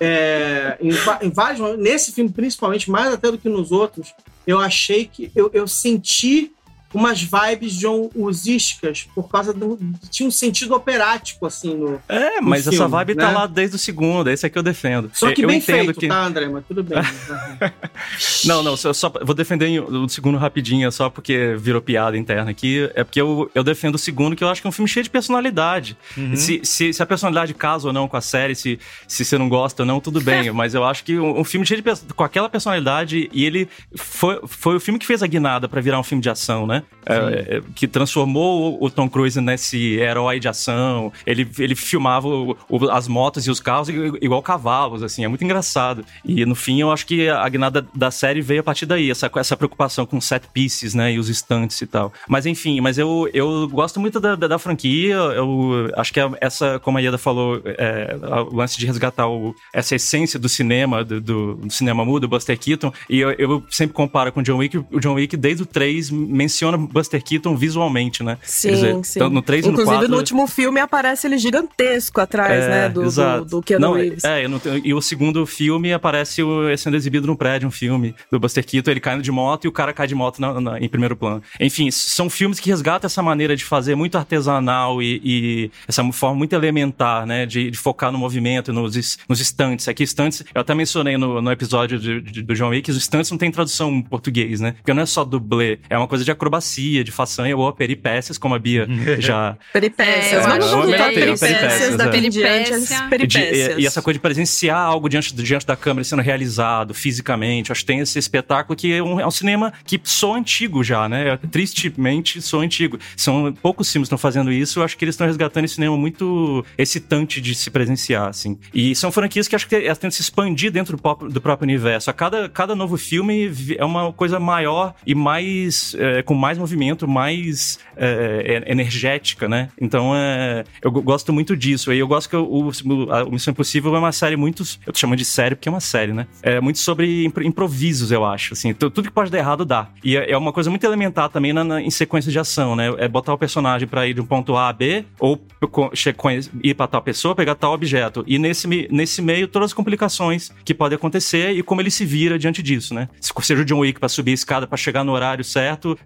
é, em, em vários momentos, nesse filme principalmente, mais até do que nos outros, eu achei que eu, eu senti umas vibes John Woosísticas por causa do. Tinha um sentido operático, assim, no. É, mas filme, essa vibe tá né? lá desde o segundo, esse é que eu defendo. Só que eu bem entendo feito, que... tá, André? Mas tudo bem. Não, não, só, só- vou defender em- o segundo rapidinho, só porque virou piada interna aqui. É porque eu, eu defendo o segundo, que eu acho que é um filme cheio de personalidade. Se, se, se a personalidade casa ou não com a série, se, se você não gosta ou não, tudo bem. mas eu acho que um, um filme cheio de com aquela personalidade, e ele foi, foi o filme que fez a guinada pra virar um filme de ação, né? É, é, que transformou o, Tom Cruise nesse herói de ação. Ele, ele filmava o- o- as motos e os carros igual cavalos, assim, é muito engraçado. E no fim, eu acho que a guinada da série veio a partir daí, essa, essa preocupação com set pieces, né, e os estantes e tal. Mas enfim, mas eu, eu gosto muito da, da, da franquia, eu acho que é essa, como a Ieda falou, é, o lance de resgatar o- essa essência do cinema, do, do- do cinema mudo, Buster Keaton, e eu, eu sempre comparo com o John Wick, o John Wick desde o 3 menciona Buster Keaton visualmente, né? Sim, dizer, sim. tanto no 3 e no Inclusive, 4... no último filme aparece ele gigantesco atrás, né? Do, do, exato. do Keanu Não, Reeves. É, não tenho- e o segundo filme aparece o, sendo exibido num prédio, um filme do Buster Keaton, ele caindo de moto e o cara cai de moto na- na- em primeiro plano. Enfim, são filmes que resgatam essa maneira de fazer muito artesanal e, e essa forma muito elementar, né, de, de focar no movimento, nos, nos estantes. Aqui, estantes, eu até mencionei no, no episódio de- de- do John Wick, os estantes não tem tradução em português, né, porque não é só dublê, é uma coisa de acrobacia, de façanha ou peripécias, como a Bia já Peripécias. É, Vamos é peripécias, peripécias, daqui é. em diante. as Peripécia. De- Peripécias. e, e essa coisa de presenciar algo diante, diante da câmera sendo realizado fisicamente. Acho que tem esse espetáculo que é um, é um cinema que sou antigo já, né? Tristemente sou antigo. São poucos filmes que estão fazendo isso. Eu acho que eles estão resgatando esse cinema muito excitante de se presenciar, assim. E são franquias que acho que elas tentam se expandir dentro do, pop- do próprio universo. A cada, cada novo filme é uma coisa maior e mais é, com mais movimento, mais é, é, energética, né? Então é, eu go- gosto muito disso. E eu gosto que o, o, a- Missão Impossível é uma série muito. Eu tô chamando de série porque é uma série, né? É muito sobre impro- improvisos, eu acho. Assim, Tu- tudo que pode dar errado dá. E é é uma coisa muito elementar também na, na- em sequência de ação, né? É botar o personagem pra ir de um ponto A a B, ou ir pra tal pessoa, pegar tal objeto. E nesse, nesse meio, todas as complicações que podem acontecer e como ele se vira diante disso, né? Se seja o John Wick pra subir a escada pra chegar no horário certo,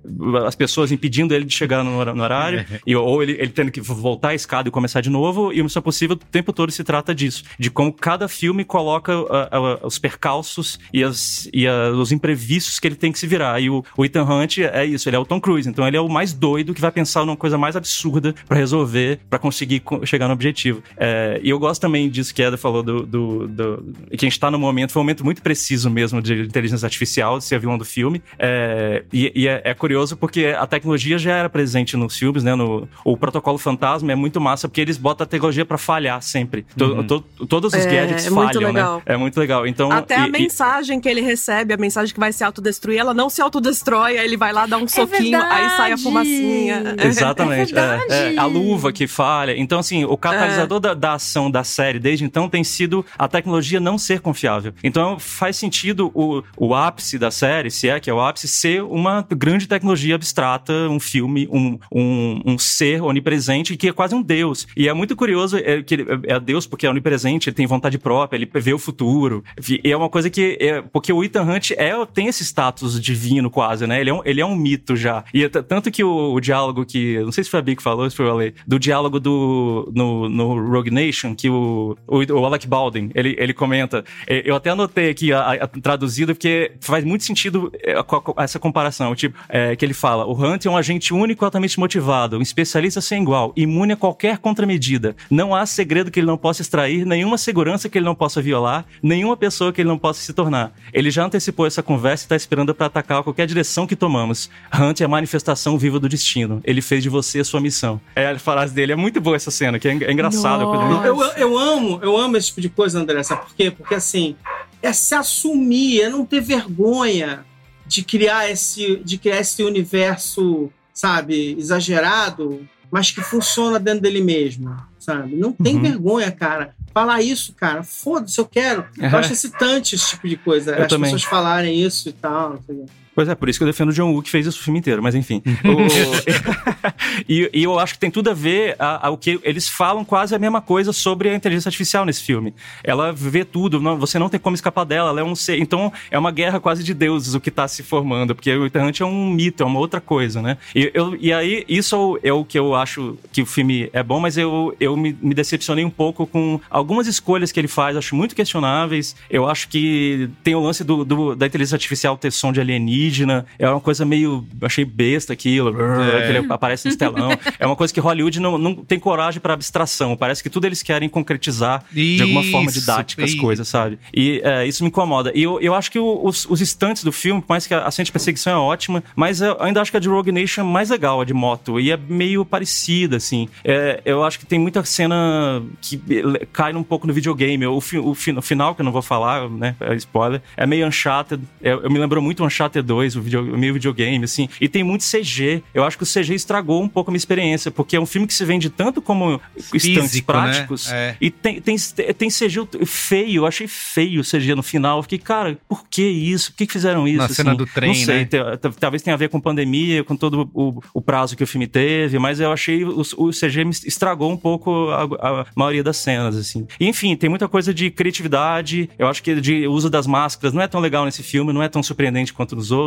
as pessoas impedindo ele de chegar no, no horário, e, ou ele, ele tendo que voltar a escada e começar de novo, e o Missão Possível o tempo todo se trata disso, de como cada filme coloca ah, ah, os percalços e, as, e ah, os imprevistos que ele tem que se virar. E o, o Ethan Hunt é isso, ele é o Tom Cruise, então ele é o mais doido que vai pensar numa coisa mais absurda pra resolver, pra conseguir co- chegar no objetivo. É, e eu gosto também disso que a Eda falou do, do, do- que a gente tá no momento, foi um momento muito preciso mesmo de inteligência artificial, de ser a vilão do filme. É, e e é, é curioso porque a tecnologia já era presente nos filmes, né? No, o protocolo fantasma é muito massa porque eles botam a tecnologia pra falhar sempre. To- to- todos os É, gadgets é muito falham, legal. né? É muito legal. Então, Até a e- e- mensagem que ele recebe, a mensagem que vai se autodestruir, ela não se autodestrói, aí ele vai lá dar um soquinho, aí sai a fumacinha. Exatamente. É verdade. é, é, a luva que falha. Então, assim, o catalisador da, da ação da série desde então tem sido a tecnologia não ser confiável. Então, faz sentido o, o ápice da série, se é que é o ápice, ser uma grande tecnologia abstrata, um filme, um, um, um ser onipresente que é quase um deus. E é muito curioso é, que ele é Deus porque é onipresente, ele tem vontade própria, ele vê o futuro. E é uma coisa que. É, porque o Ethan Hunt é, tem esse status divino quase, né? Ele é um, ele é um mito já. E é tanto que o, o diálogo que. Não sei se foi a Bia que falou, se foi o Ale, do diálogo do. No, no Rogue Nation, que o, o, o Alec Baldwin, ele, ele comenta. é, Eu até anotei aqui a, a traduzido, porque faz muito sentido é, essa comparação. Tipo, é, que ele fala: o Hunt é um agente único e altamente motivado, um especialista sem igual, imune a qualquer contramedida. Não há segredo que ele não possa extrair, nenhuma segurança que ele não possa violar, nenhuma pessoa que ele não possa se tornar. Ele já antecipou essa conversa e está esperando para atacar qualquer direção que tomamos. Hunt é a manifestação viva do destino. Ele fez de você a sua missão. É a frase dele. É muito boa essa cena, que é, é engraçada. Eu, eu amo, eu amo esse tipo de coisa, André. Sabe por quê? Porque assim, é se assumir, é não ter vergonha de criar esse, de criar esse universo, sabe, exagerado, mas que funciona dentro dele mesmo, sabe? Não tem Uhum. vergonha, cara. Falar isso, cara, foda-se, eu quero. Eu É. acho excitante esse tipo de coisa. Eu As também. pessoas falarem isso e tal. não sei. Pois é, por isso que eu defendo o John Woo, que fez isso o filme inteiro, mas enfim. O- e, e eu acho que tem tudo a ver a- ao que eles falam quase a mesma coisa sobre a inteligência artificial nesse filme. Ela vê tudo, não- você não tem como escapar dela, ela é um ser. Então é uma guerra quase de deuses o que tá se formando, porque o Hunt é um mito, é uma outra coisa, né? E, eu- e aí, isso é o- é o que eu acho que o filme é bom, mas eu, eu me, me decepcionei um pouco com algumas escolhas que ele faz, acho muito questionáveis. Eu acho que tem o lance do, do- da inteligência artificial ter som de alienígena, é uma coisa meio. Achei besta aquilo, É. que ele aparece no telão. é uma coisa que Hollywood não, não tem coragem pra abstração. Parece que tudo eles querem concretizar de alguma forma Isso, didática as isso. coisas, sabe? E é, isso me incomoda. E eu, eu acho que o- os, os instantes do filme, por mais que a, a cena de perseguição é ótima, mas eu ainda acho que a de Rogue Nation é mais legal, a de moto. E é meio parecida, assim. É, eu acho que tem muita cena que ele- cai um pouco no videogame. O, fi- o, fi- o final, que eu não vou falar, né? É spoiler. É meio Uncharted. É, eu me lembrou muito Uncharted 2, o, video, meio videogame, assim. E tem muito CG. Eu acho que o CG estragou um pouco a minha experiência, porque é um filme que se vende tanto como Físico, né? práticos. É. E tem, tem, tem CG feio, eu achei feio o CG no final. Eu fiquei, cara, por que isso? Por que fizeram isso? Na cena assim? do trem, Não sei, né? talvez tenha a ver com pandemia, com todo o, o prazo que o filme teve, mas eu achei o, o CG me estragou um pouco a, a maioria das cenas, assim. E, enfim, tem muita coisa de criatividade, eu acho que de uso das máscaras não é tão legal nesse filme, não é tão surpreendente quanto nos outros.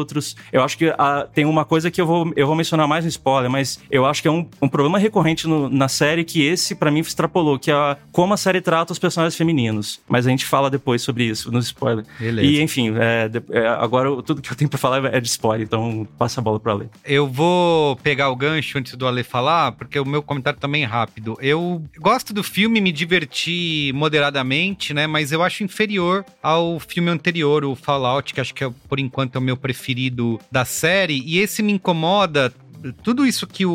Eu acho que ah, tem uma coisa que eu vou, eu vou mencionar mais no spoiler, mas eu acho que é um, um problema recorrente no- na série que esse, pra mim, extrapolou, que é a- como a série trata os personagens femininos. Mas a gente fala depois sobre isso, no spoiler. Beleza. E, enfim, é, é, agora tudo que eu tenho pra falar é de spoiler, então passa a bola pra ler. Eu vou pegar o gancho antes do Ale falar, porque o meu comentário também é rápido. Eu gosto do filme, me diverti moderadamente, né? Mas eu acho inferior ao filme anterior, o Fallout, que acho que é, por enquanto é o meu preferido da série. E esse me incomoda. Tudo isso que o,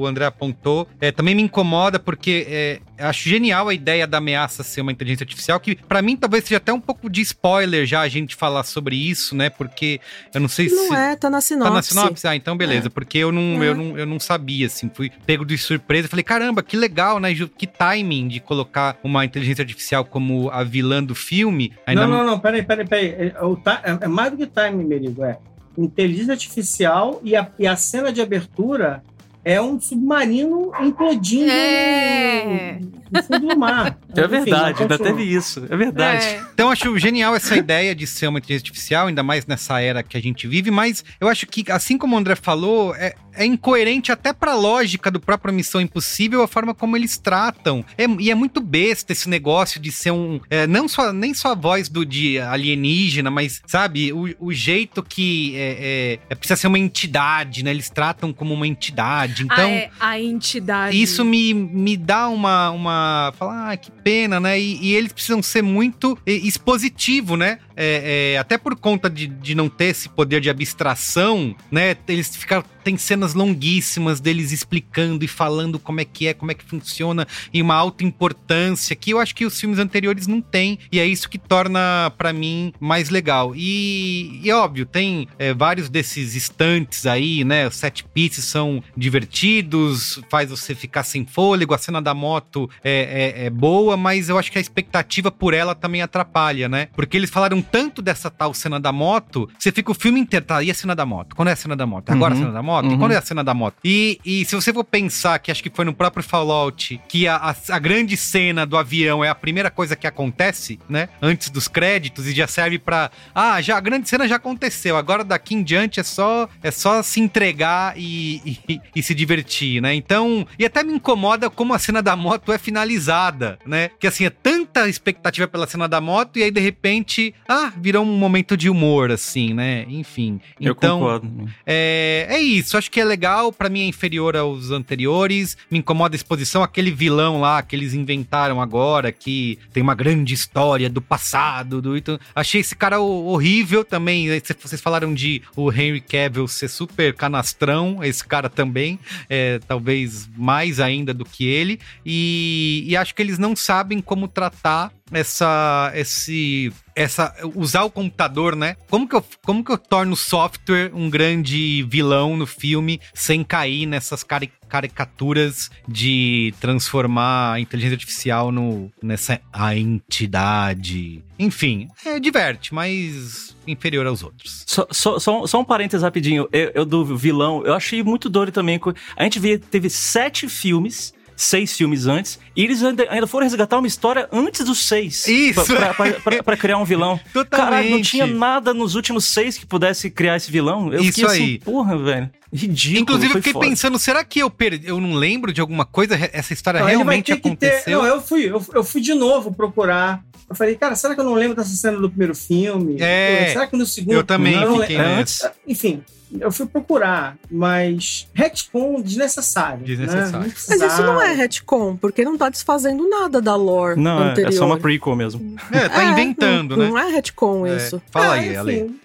o André apontou é, também me incomoda porque é, acho genial a ideia da ameaça ser uma inteligência artificial, que pra mim talvez seja até um pouco de spoiler já a gente falar sobre isso, né? Porque eu não sei se. Não é, tá na sinopse. Tá na sinopse? Ah, então beleza. Porque eu não, É. eu, não, eu não sabia, assim. Fui pego de surpresa. Falei, caramba, que legal, né? Que timing de colocar uma inteligência artificial como a vilã do filme. Ainda Não, não, não, peraí, peraí, peraí. É, é- é mais do que time, Merigo. É inteligência artificial e a, e a cena de abertura é um submarino implodindo É. no, no fundo do mar. É Enfim, verdade, ainda teve isso. É verdade. É. Então eu acho genial essa ideia de ser uma inteligência artificial, ainda mais nessa era que a gente vive, mas eu acho que, assim como o André falou, é, é incoerente até pra lógica do próprio Missão Impossível a forma como eles tratam. É- e é muito besta esse negócio de ser um. é, não só, nem só a voz do de alienígena, mas, sabe, o, o jeito que é, é, é- precisa ser uma entidade, né? Eles tratam como uma entidade. Então. ah, é, a entidade. Isso me, me dá uma. uma falar, ah, que pena, né? E, e eles precisam ser muito expositivo, né? É, é, até por conta de, de não ter esse poder de abstração, né? Eles ficam. Tem cenas longuíssimas deles explicando e falando como é que é, como é que funciona, e uma alta importância que eu acho que os filmes anteriores não têm. E é isso que torna, pra mim, mais legal. E, e óbvio, tem é, vários desses estantes aí, né? Os set pieces são divertidos, faz você ficar sem fôlego. A cena da moto é, é- é boa, mas eu acho que a expectativa por ela também atrapalha, né? Porque eles falaram tanto dessa tal cena da moto, você fica o filme inteiro, tá? E a cena da moto? Quando é a cena da moto? Agora Uhum, a cena da moto? E uhum. quando é a cena da moto? E, e se você for pensar, que acho que foi no próprio Fallout, que a, a, a grande cena do avião é a primeira coisa que acontece, né? Antes dos créditos e já serve pra. Ah, já a grande cena já aconteceu. Agora daqui em diante é só é só se entregar e, e, e se divertir, né? Então, e até me incomoda como a cena da moto é finalizada, né? Que assim, é tanta expectativa pela cena da moto e aí de repente, ah, virou um momento de humor, assim, né? Enfim. Eu então, concordo. é, é isso, acho que é legal, pra mim é inferior aos anteriores, me incomoda a exposição, aquele vilão lá que eles inventaram agora, que tem uma grande história do passado, do então, achei esse cara ho- horrível também, cê- vocês falaram de o Henry Cavill ser super canastrão, esse cara também, é, talvez mais ainda do que ele, e, e acho que eles não sabem como tratar essa esse essa usar o computador, né? Como que eu como que eu torno o software um grande vilão no filme sem cair nessas cari- caricaturas de transformar a inteligência artificial no nessa a entidade. Enfim, é, diverte, mas inferior aos outros. Só, só, só, um- só um parênteses rapidinho. Eu, eu do vilão, eu achei muito doido também. A gente via, teve sete filmes. Seis filmes antes, e eles ainda, ainda foram resgatar uma história antes dos seis. Isso. Pra, pra- pra- pra criar um vilão. Totalmente. Caralho, não tinha nada nos últimos seis que pudesse criar esse vilão. Eu Isso fiquei assim, aí. porra, velho. Ridículo. Inclusive, eu fiquei foda. pensando, será que eu perdi, eu não lembro de alguma coisa? Essa história Não, realmente que ter- aconteceu? Não, eu fui, eu, eu fui de novo procurar. Eu falei, cara, será que eu não lembro dessa cena do primeiro filme? É, será que no segundo? eu também Não, não fiquei lembro. nessa. Enfim, eu fui procurar, mas retcon desnecessário. Desnecessário. Né? Mas isso não é retcon, porque não tá desfazendo nada da lore Não, é, anterior. é só uma prequel mesmo. É, tá É, inventando, não, né? Não é retcon É. isso. Fala Ah, aí, enfim, Ale.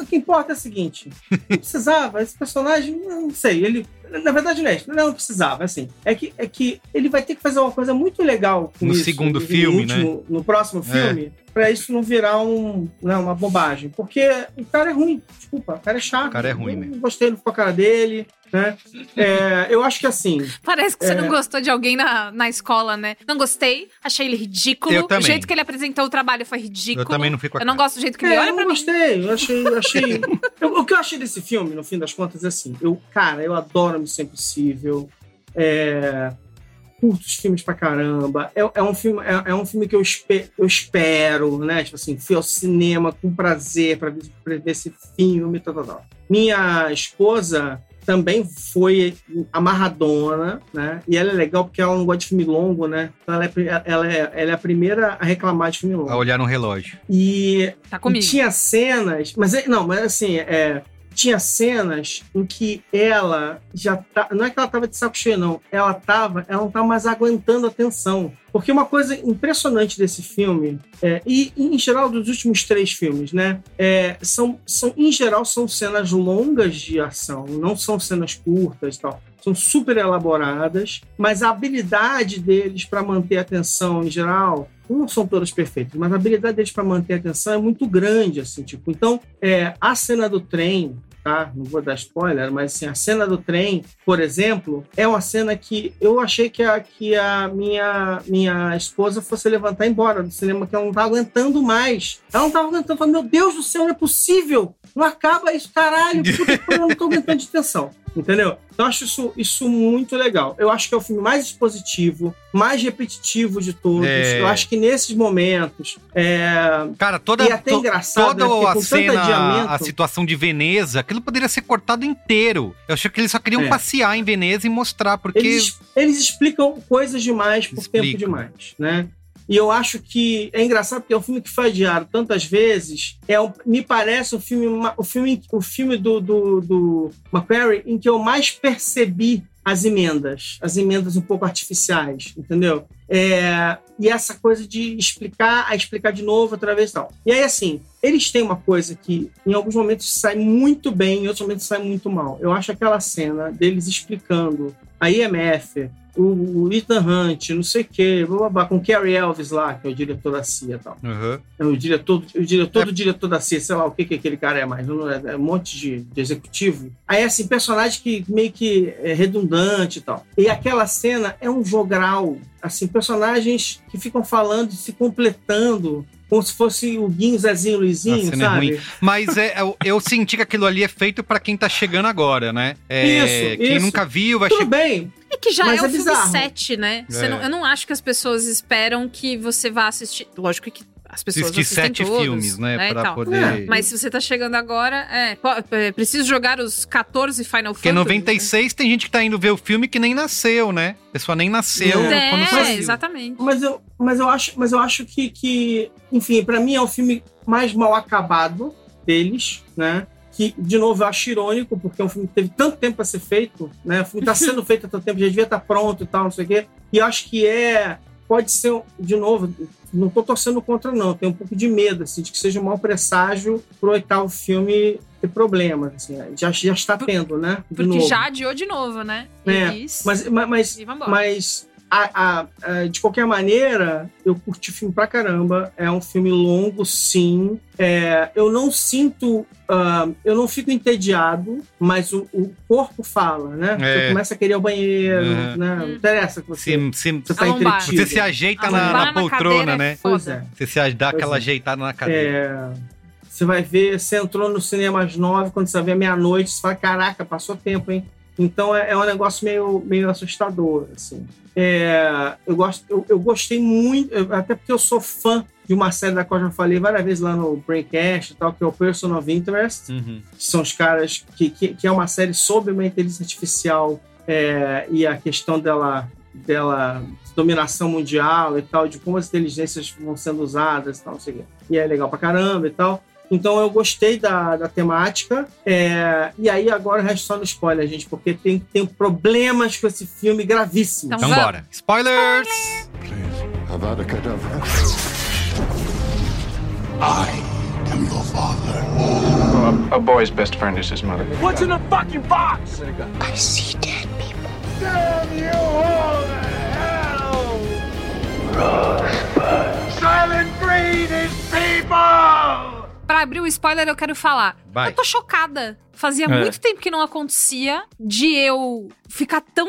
O que importa é o seguinte: não precisava, esse personagem, eu não sei, ele. Na verdade, não é não precisava, assim. É que, é que ele vai ter que fazer uma coisa muito legal com No isso. segundo no filme, né? último- No próximo filme, pra isso não virar um, não, uma bobagem. Porque o cara é ruim, desculpa, o cara é chato. O cara é ruim. Não gostei com a cara dele, né? É, eu acho que assim. Parece que você É. não gostou de alguém na, na escola, né? Não gostei, achei ele ridículo. Eu também. O jeito que ele apresentou o trabalho foi ridículo. Eu também não a Eu não gosto do jeito que ele É, olha eu pra não mim. gostei, eu achei. Achei eu- o que eu achei desse filme, no fim das contas, é assim. Eu, cara, eu adoro Missão Impossível. É, curto os filmes pra caramba. É, é um filme, é, é um filme que eu, espe- eu espero, né? Tipo assim, fui ao cinema com prazer pra ver, pra ver esse filme. Tal, tal, tal. Minha esposa também foi amarradona, né? E ela é legal porque ela não gosta de filme longo, né? Então ela é, ela é, ela é a primeira a reclamar de filme longo. A olhar no relógio. E Tá comigo. e tinha cenas, mas é- não, mas assim, é, tinha cenas em que ela já tá, não é que ela tava de saco cheio não, ela tava, ela não tava mais aguentando a tensão. Porque uma coisa impressionante desse filme, é, e em geral dos últimos três filmes, né, é, são, são, em geral são cenas longas de ação, não são cenas curtas e tal. São super elaboradas, mas a habilidade deles para manter a atenção em geral não são todas perfeitas, mas a habilidade deles para manter a atenção é muito grande, assim, tipo. Então, é, a cena do trem, tá? Não vou dar spoiler, mas assim, a cena do trem, por exemplo, é uma cena que eu achei que a, que a minha, minha esposa fosse levantar e ir embora do cinema, que ela não tava aguentando mais. Ela não tava aguentando, falando, meu Deus do céu, não é possível! Não acaba isso, caralho! Puta eu não tô aguentando de tensão. Entendeu? Então eu acho isso, isso muito legal. Eu acho que é o filme mais expositivo, mais repetitivo de todos. É. Eu acho que nesses momentos. É... Cara, toda, E é até to- engraçado, toda né? A cena, adiamento- a situação de Veneza, aquilo poderia ser cortado inteiro. Eu achei que eles só queriam É. passear em Veneza e mostrar, porque. Eles, eles explicam coisas demais por Explicam. tempo demais, né? E eu acho que é engraçado porque é um filme que foi adiado tantas vezes. É um- me parece o filme, ma- o filme, o filme do, do, do McQuarrie em que eu mais percebi as emendas, as emendas um pouco artificiais, entendeu? É, e essa coisa de explicar, a explicar de novo, outra vez e tal. E aí, assim, eles têm uma coisa que em alguns momentos sai muito bem, em outros momentos sai muito mal. Eu acho aquela cena deles explicando a IMF, o, o Ethan Hunt, não sei o quê, blá, blá, blá, com o Cary Elvis lá, que é o diretor da CIA e tal. É o diretor, o diretor É. do diretor da CIA, sei lá o que, que aquele cara é mais, não é, é um monte de, de executivo. Aí, assim, personagem que meio que é redundante e tal. E aquela cena é um jogral, assim, personagens que ficam falando, se completando, como se fosse o Guinho, Zezinho, Luizinho, é sabe? ruim. Mas é, eu, eu senti que aquilo ali é feito pra quem tá chegando agora, né? É, Isso, Quem isso. nunca viu vai Tudo chegar. bem, É que já Mas é o é filme bizarro. 7, né? É. não- eu não acho que as pessoas esperam que você vá assistir. Lógico que as pessoas assistem sete todos, filmes, né? e pra tal. poder. É, Mas se você tá chegando agora, é, é, preciso jogar os 14 Final Porque em Fantasy. 96 tem gente que tá indo ver o filme que nem nasceu, né? A pessoa nem nasceu É, quando É, saiu. exatamente. Mas eu, mas eu acho, mas eu acho que, que, enfim, pra mim é o filme mais mal acabado deles, né? Que, de novo, eu acho irônico, porque é um filme que teve tanto tempo pra ser feito, né? O filme tá sendo feito há tanto tempo, já devia estar pronto e tal, não sei o quê. E eu acho que é. Pode ser, de novo, não tô torcendo contra, não. Tenho um pouco de medo, assim, de que seja um mau presságio pro oitavo filme ter problemas, assim. Já, já está tendo, né? De Porque novo. já adiou de novo, né? É, Mas, mas, mas mas, a- a- a- de qualquer maneira, eu curti o filme pra caramba. É um filme longo, sim. É, eu não sinto. ah, eu não fico entediado, mas o, o corpo fala, né? É. Você começa a querer ir ao banheiro, Uhum. né? Não interessa que você, Se, se- você tá entretido. você se ajeita na, na poltrona, cadeira né? é Pois foda. é. Você se dá Pois aquela é. ajeitada na cadeira. É, você vai ver, você entrou no cinema às nove, quando você ver meia-noite, você fala, caraca, passou tempo, hein? Então é, é um negócio meio, meio assustador, assim. É, eu, gosto, eu, eu gostei muito, até porque eu sou fã de uma série da qual eu já falei várias vezes lá no Braincast e tal, que é o Person of Interest, Uhum. que são os caras que, que, que é uma série sobre uma inteligência artificial é, e a questão dela, dela dominação mundial e tal, de como as inteligências vão sendo usadas e tal, não sei o quê. E é legal pra caramba e tal. Então eu gostei da, da temática. é, e aí agora o resto só no spoiler, gente, porque tem, tem problemas com esse filme gravíssimos. Então Então bora. Spoilers! Avada Kedavra. I am your father. A boy's best friend is his mother. I see dead people. Pra abrir o spoiler, eu quero falar. Vai. Eu tô chocada. Fazia É. muito tempo que não acontecia de eu ficar tão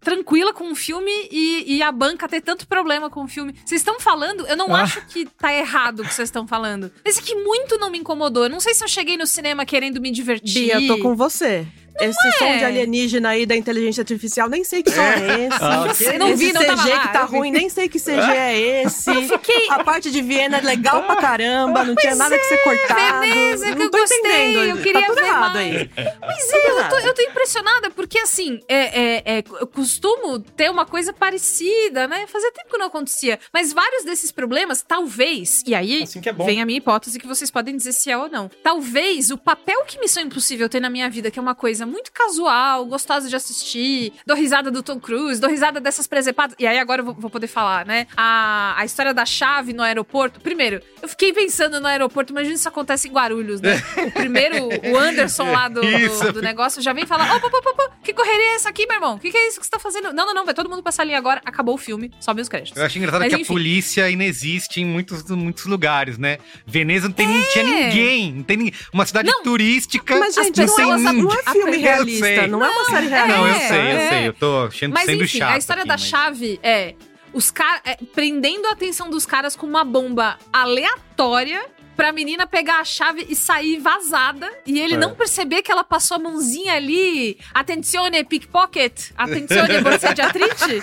tranquila com o filme e, e a banca ter tanto problema com o filme. Vocês estão falando, eu não Ah. acho que tá errado o que vocês estão falando. Esse aqui muito não me incomodou. Eu não sei se eu cheguei no cinema querendo me divertir. Bia, eu tô com você. Esse é. som de alienígena aí da inteligência artificial, nem sei que som é, esse. Ah. Não vi, não tava CG lá, que tá eu vi. ruim, nem sei que CG é esse. fiquei- A parte de Viena é legal pra caramba, não tinha nada que ser cortado. Veneza, que não eu tô gostei, entendendo. eu queria tá tudo ver errado mais. aí. Pois é, eu tô, eu tô impressionada, porque assim, é, é, é, eu costumo ter uma coisa parecida, né? Fazia tempo que não acontecia. Mas vários desses problemas, talvez, e aí Assim que é bom. vem a minha hipótese que vocês podem dizer se é ou não. Talvez o papel que Missão Impossível tem na minha vida, que é uma coisa muito casual, gostosa de assistir, dou risada do Tom Cruise, dou risada dessas presepadas. E aí agora eu vou, vou poder falar, né? A, a história da chave no aeroporto. Primeiro, eu fiquei pensando no aeroporto, imagina se isso acontece em Guarulhos, né? O primeiro, o Anderson lá do, do, do negócio já vem falar: opa, opa, opa, que correria é essa aqui, meu irmão? O que, que é isso que você tá fazendo? Não, não, não, vai todo mundo passar ali agora, acabou o filme, sobe os créditos. Eu acho engraçado Mas que a enfim. polícia inexiste em muitos, muitos lugares, né? Veneza não, tem, não tinha É. ninguém. Não tem ninguém. Uma cidade Não. turística. Mas, gente, não não, tem é, não ninguém. é filme Eu realista, não é uma série é, realista. Não, eu sei, eu é. sei. Eu tô achando, Mas sendo enfim, chato. a história aqui, da mas- chave é os caras prendendo a atenção dos caras com uma bomba aleatória pra menina pegar a chave e sair vazada. E ele É. não perceber que ela passou a mãozinha ali. Atencione, pickpocket. Atencione, você de atrite.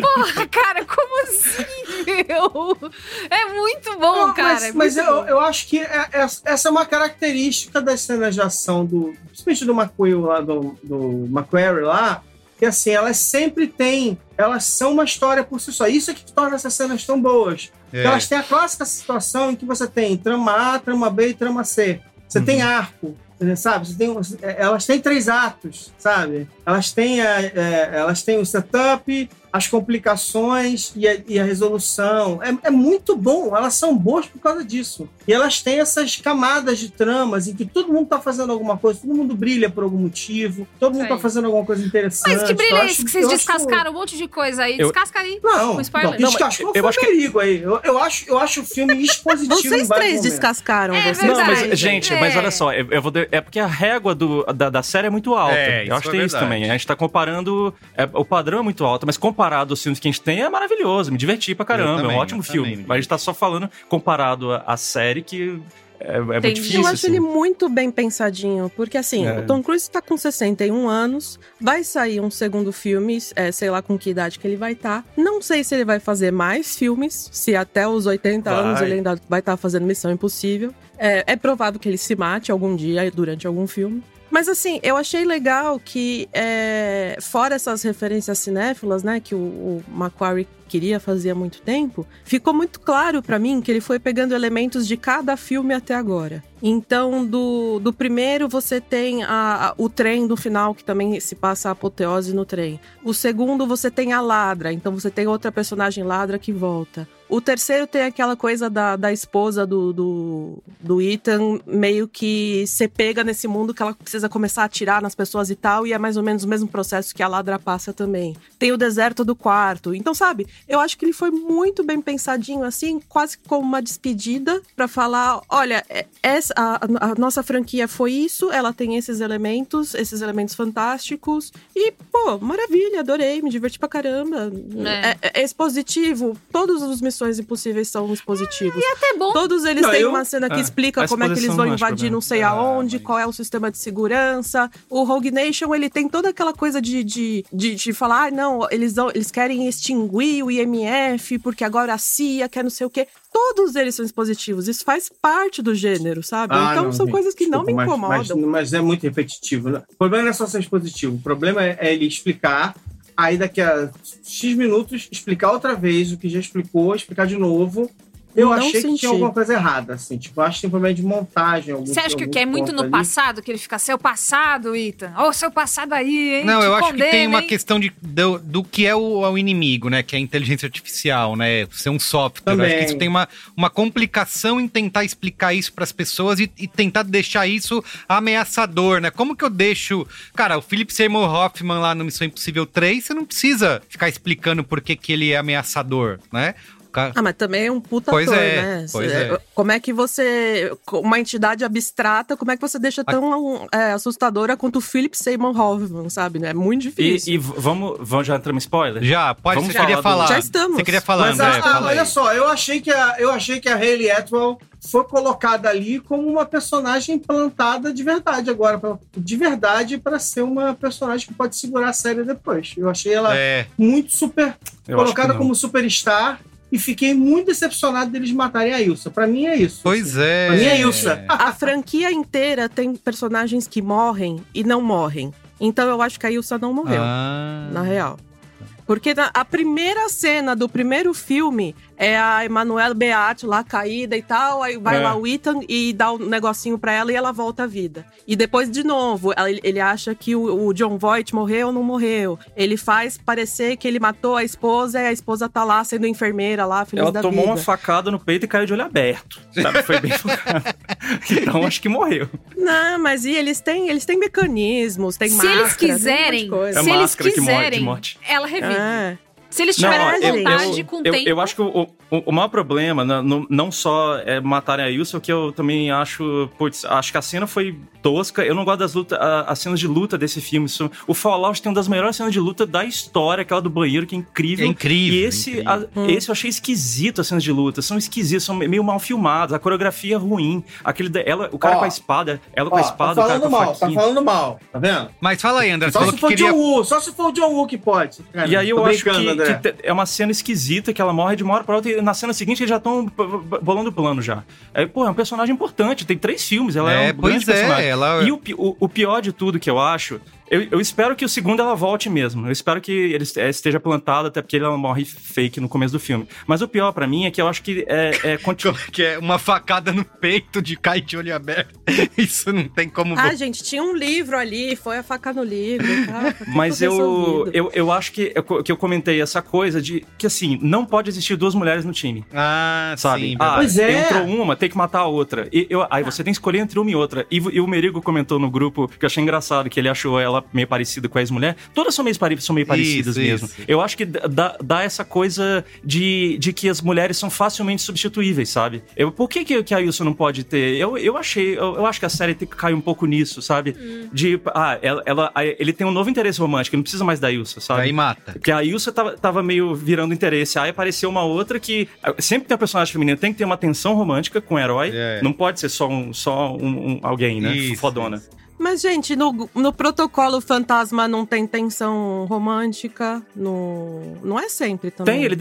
Porra, cara, como assim, meu? É muito bom, Não, cara. Mas, é mas eu, bom. eu acho que é- é- essa é uma característica das cenas de ação do. Principalmente do McQueen lá, do, do Macquarie lá, que assim, elas sempre têm. Elas são uma história por si só. Isso é que torna essas cenas tão boas. É. Elas têm a clássica situação em que você tem trama A, trama B e trama C. Você tem arco. Sabe? Você tem, é, elas têm três atos, sabe? Elas têm, a, é, elas têm o setup, as complicações e a, e a resolução. É, é muito bom, elas são boas por causa disso. E elas têm essas camadas de tramas em que todo mundo tá fazendo alguma coisa, todo mundo brilha por algum motivo, todo mundo Sim. tá fazendo alguma coisa interessante. Mas que brilho Eu é esse que vocês eu acho- descascaram um monte de coisa aí? Eu- Descasca aí. Não, spoiler. não, descascou eu foi acho que- perigo aí. Eu, eu, acho, eu acho o filme expositivo Vocês três momentos. descascaram. É vocês Não, mas, gente, É. mas olha só, eu, eu vou de- é porque a régua do, da, da série é muito alta. É, isso eu acho é que tem isso verdade. também. A gente tá comparando. é, o padrão é muito alto, mas comparado aos filmes que a gente tem, é maravilhoso. Me diverti pra caramba. também, é um ótimo filme. também. Mas a gente tá só falando comparado à, série que é, é muito difícil. Eu acho assim. ele muito bem pensadinho, porque assim, É. o Tom Cruise tá com 61 anos, vai sair um segundo filme, é, sei lá com que idade que ele vai estar. Não sei se ele vai fazer mais filmes, se até os 80 Vai. anos ele ainda vai estar fazendo Missão Impossível. É, é provável que ele se mate algum dia durante algum filme. Mas assim, eu achei legal que, é, fora essas referências cinéfilas, né, que o, o Macquarie queria fazer há muito tempo, ficou muito claro pra mim que ele foi pegando elementos de cada filme até agora. Então, do, do primeiro, você tem a- a- o trem do final, que também se passa a apoteose no trem. O segundo, você tem a ladra, então você tem outra personagem ladra que volta. O terceiro tem aquela coisa da, da esposa do, do, do Ethan, meio que se pega nesse mundo que ela precisa começar a atirar nas pessoas e tal, e é mais ou menos o mesmo processo que a ladra passa também. Tem o deserto do quarto. Então, sabe, eu acho que ele foi muito bem pensadinho, assim, quase como uma despedida, pra falar: olha, é- essa, a, a nossa franquia foi isso, ela tem esses elementos, esses elementos fantásticos, e, pô, maravilha, adorei, me diverti pra caramba. É. É, é expositivo. Todos os Missões Impossíveis são expositivos. É até bom. Todos eles Não, têm eu- uma cena que é, explica como é que eles vão invadir não sei Ah, aonde, mas- qual é o sistema de segurança. O Rogue Nation, ele tem toda aquela coisa de, de, de, de falar, ah, não, eles, eles querem extinguir o IMF, porque agora a CIA quer não sei o quê. Todos eles são expositivos. Isso faz parte do gênero, sabe? Ah, então não, são gente, coisas que não me desculpa, incomodam. Mas, mas é muito repetitivo. né? O problema não é só ser expositivo. O problema é, é ele explicar, aí daqui a X minutos, explicar outra vez o que já explicou, explicar de novo. Eu Não achei que senti. tinha alguma coisa errada, assim. Tipo, acho que tem problema de montagem. algum- Você acha que, algum que é muito no ali. passado? Que ele fica, seu passado, Ethan. Ô, seu passado aí, hein? Não, Te eu acho que tem condena, uma hein? questão de, do, do que é o, o inimigo, né? Que é a inteligência artificial, né? Ser um software. Eu acho que Também. isso tem uma, uma complicação em tentar explicar isso pras pessoas e, e tentar deixar isso ameaçador, né? Como que eu deixo. Cara, o Philip Seymour Hoffman lá no Missão Impossível 3, você não precisa ficar explicando por que, que ele é ameaçador, né? Ah, mas também é um puta Pois ator, é, né? pois Cê- é. Como é que você. Uma entidade abstrata, como é que você deixa tão é, assustadora quanto o Philip Seymour Hoffman, sabe? É muito E, difícil. e v- vamos, vamos já entrar no spoiler? Já, pode, Vamos você queria falar do- falar. Já estamos. Você queria falar, Mas André, ah, fala olha aí. só, eu achei que a, eu achei que a Hayley Atwell foi colocada ali como uma personagem plantada de verdade agora, pra- de verdade para ser uma personagem que pode segurar a série depois. Eu achei ela É, muito super Eu colocada como superstar e fiquei muito decepcionado deles matarem a Ilsa. Pra mim é isso. pois é. Pra mim é Ilsa. A franquia inteira tem personagens que morrem e não morrem. Então eu acho que a Ilsa não morreu, Ah. na real. Porque na- a primeira cena do primeiro filme é a Emanuela Beat lá caída e tal, aí vai É. lá o Ethan e dá um negocinho pra ela e ela volta à vida. E depois, de novo, ela- ele acha que o, o John Voight morreu ou não morreu. Ele faz parecer que ele matou a esposa e a esposa tá lá sendo enfermeira lá, feliz Ela da tomou vida. uma facada no peito e caiu de olho aberto. Sabe? Foi bem focado. Então acho que morreu. Não, mas e eles têm, eles têm mecanismos, tem Se máscara, eles tem um monte de quiserem, coisa. É se eles morre de quiserem, morte. ela revive. É. Se eles Não, tiverem eu- vontade eu, com o eu, tempo. eu acho que o, o, o maior problema não, não, não só é matarem a o que eu também acho. Putz, acho que a cena foi tosca. Eu não gosto das lutas, a- as cenas de luta desse filme. Isso- o Fallout tem uma das melhores cenas de luta da história, aquela do banheiro, que é incrível. É incrível, E esse, incrível. a- esse eu achei esquisito, as cenas de luta. São esquisitas, são meio mal filmadas. A coreografia é ruim. Aquele, ela, o cara Ó, com a espada, ela com Ó, a espada, tá o cara falando com a mal, tá falando mal, tá vendo? Mas fala aí, André, Só se que for queria... John Woo, só se for o John Woo que pode. Cara, E aí eu acho que. Que te- é uma cena esquisita que ela morre de uma hora pra outra e na cena seguinte eles já estão bolando o plano já. É, pô, é um personagem importante, tem três filmes, ela é, É, um pois grande é, personagem. ela- E o, o- o pior de tudo que eu acho, eu, eu espero que o segundo ela volte mesmo. Eu espero que ele é, esteja plantado, até porque ela morre fake no começo do filme. Mas o pior pra mim é que eu acho que é, é continu- Que é uma facada no peito de cai de olho aberto. Isso não tem como... Ah, gente, tinha um livro ali, foi a faca no livro. Tá, Mas eu, eu, eu acho que, eu- que eu comentei essa coisa de que, assim, não pode existir duas mulheres no time. Ah, Sabe? sim. ah, Pois é. entrou uma, tem que matar a outra. E eu- aí você tem que escolher entre uma e outra. E, e o Merigo comentou no grupo, que eu achei engraçado, que ele achou ela meio parecida com a ex-mulher. Todas são meio, pare- são meio parecidas Isso, mesmo. isso. Eu acho que dá, dá essa coisa de, de que as mulheres são facilmente substituíveis, sabe? Eu, por que, que, que a Ilsa não pode ter? Eu, eu achei, eu, eu acho que a série tem que cair um pouco nisso, sabe? De, ah, ela, ela- ele tem um novo interesse romântico, ele não precisa mais da Ilsa, sabe? Aí mata. Porque a Ilsa tava, tava meio virando interesse. Aí apareceu uma outra que. Sempre tem um personagem feminino, tem que ter uma tensão romântica com o herói. É. Não pode ser só um, só um, um- alguém, né? Isso, Fodona. Mas, gente, no, no protocolo fantasma não tem tensão romântica. No... Não é sempre também. Tem, ele,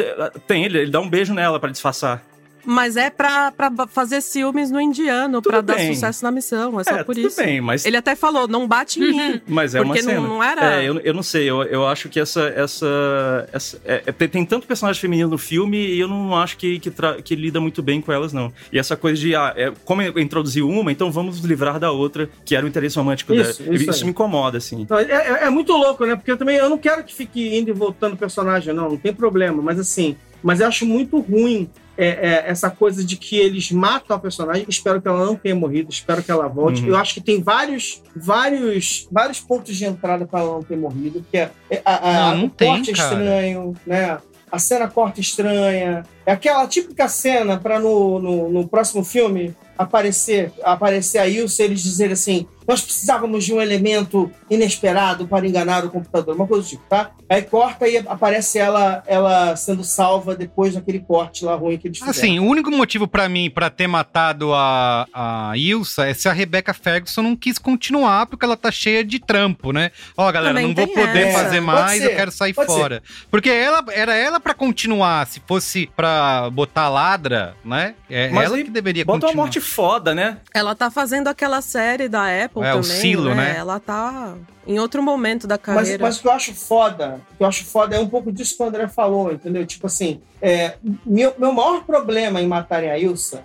tem ele, ele dá um beijo nela pra disfarçar. Mas é pra, pra fazer ciúmes no indiano, Tudo pra dar bem. sucesso na missão. É só É, por tudo isso. bem, mas- Ele até falou: não bate em mim. Mas é porque uma cena. Não, não era. É, eu, eu não sei. Eu, eu acho que essa. essa, essa é, é, tem, tanto personagem feminino no filme e eu não acho que, que, tra- que lida muito bem com elas, não. E essa coisa de. Ah, é, como eu introduzi uma, então vamos nos livrar da outra, que era o interesse romântico Isso, dela. isso Isso, me incomoda, assim. Não, é, é- é muito louco, né? Porque eu também eu não quero que fique indo e voltando o personagem, não, não tem problema. Mas assim, mas eu acho muito ruim é, é, essa coisa de que eles matam a personagem. Espero que ela não tenha morrido, espero que ela volte. Uhum. Eu acho que tem vários, vários, vários pontos de entrada para ela não ter morrido. Que é, é, a, a- Não, não o tem, corte cara. estranho, né? A cena corta estranha. É aquela típica cena para no, no, no próximo filme aparecer, aparecer a Ilse e eles dizerem assim: nós precisávamos de um elemento inesperado para enganar o computador, uma coisa do tipo, tá? Aí corta e aparece ela, ela sendo salva depois daquele corte lá ruim que eles fizeram. Assim, o único motivo pra mim pra ter matado a, a Ilsa é se a Rebecca Ferguson não quis continuar porque ela tá cheia de trampo, né? Ó, galera, Também não vou poder essa. fazer Pode mais, ser, eu quero sair pode ser. fora. Porque ela era ela pra continuar, se fosse pra botar ladra, né? É Mas ela que deveria Bota uma continuar. morte foda, né? Ela tá fazendo aquela série da Apple É, o também. Silo, né? Ela tá em outro momento da Mas, carreira. mas o que eu acho foda, o que eu acho foda é um pouco disso que o André falou, entendeu? Tipo assim, é, meu, meu maior problema em matarem a Ilsa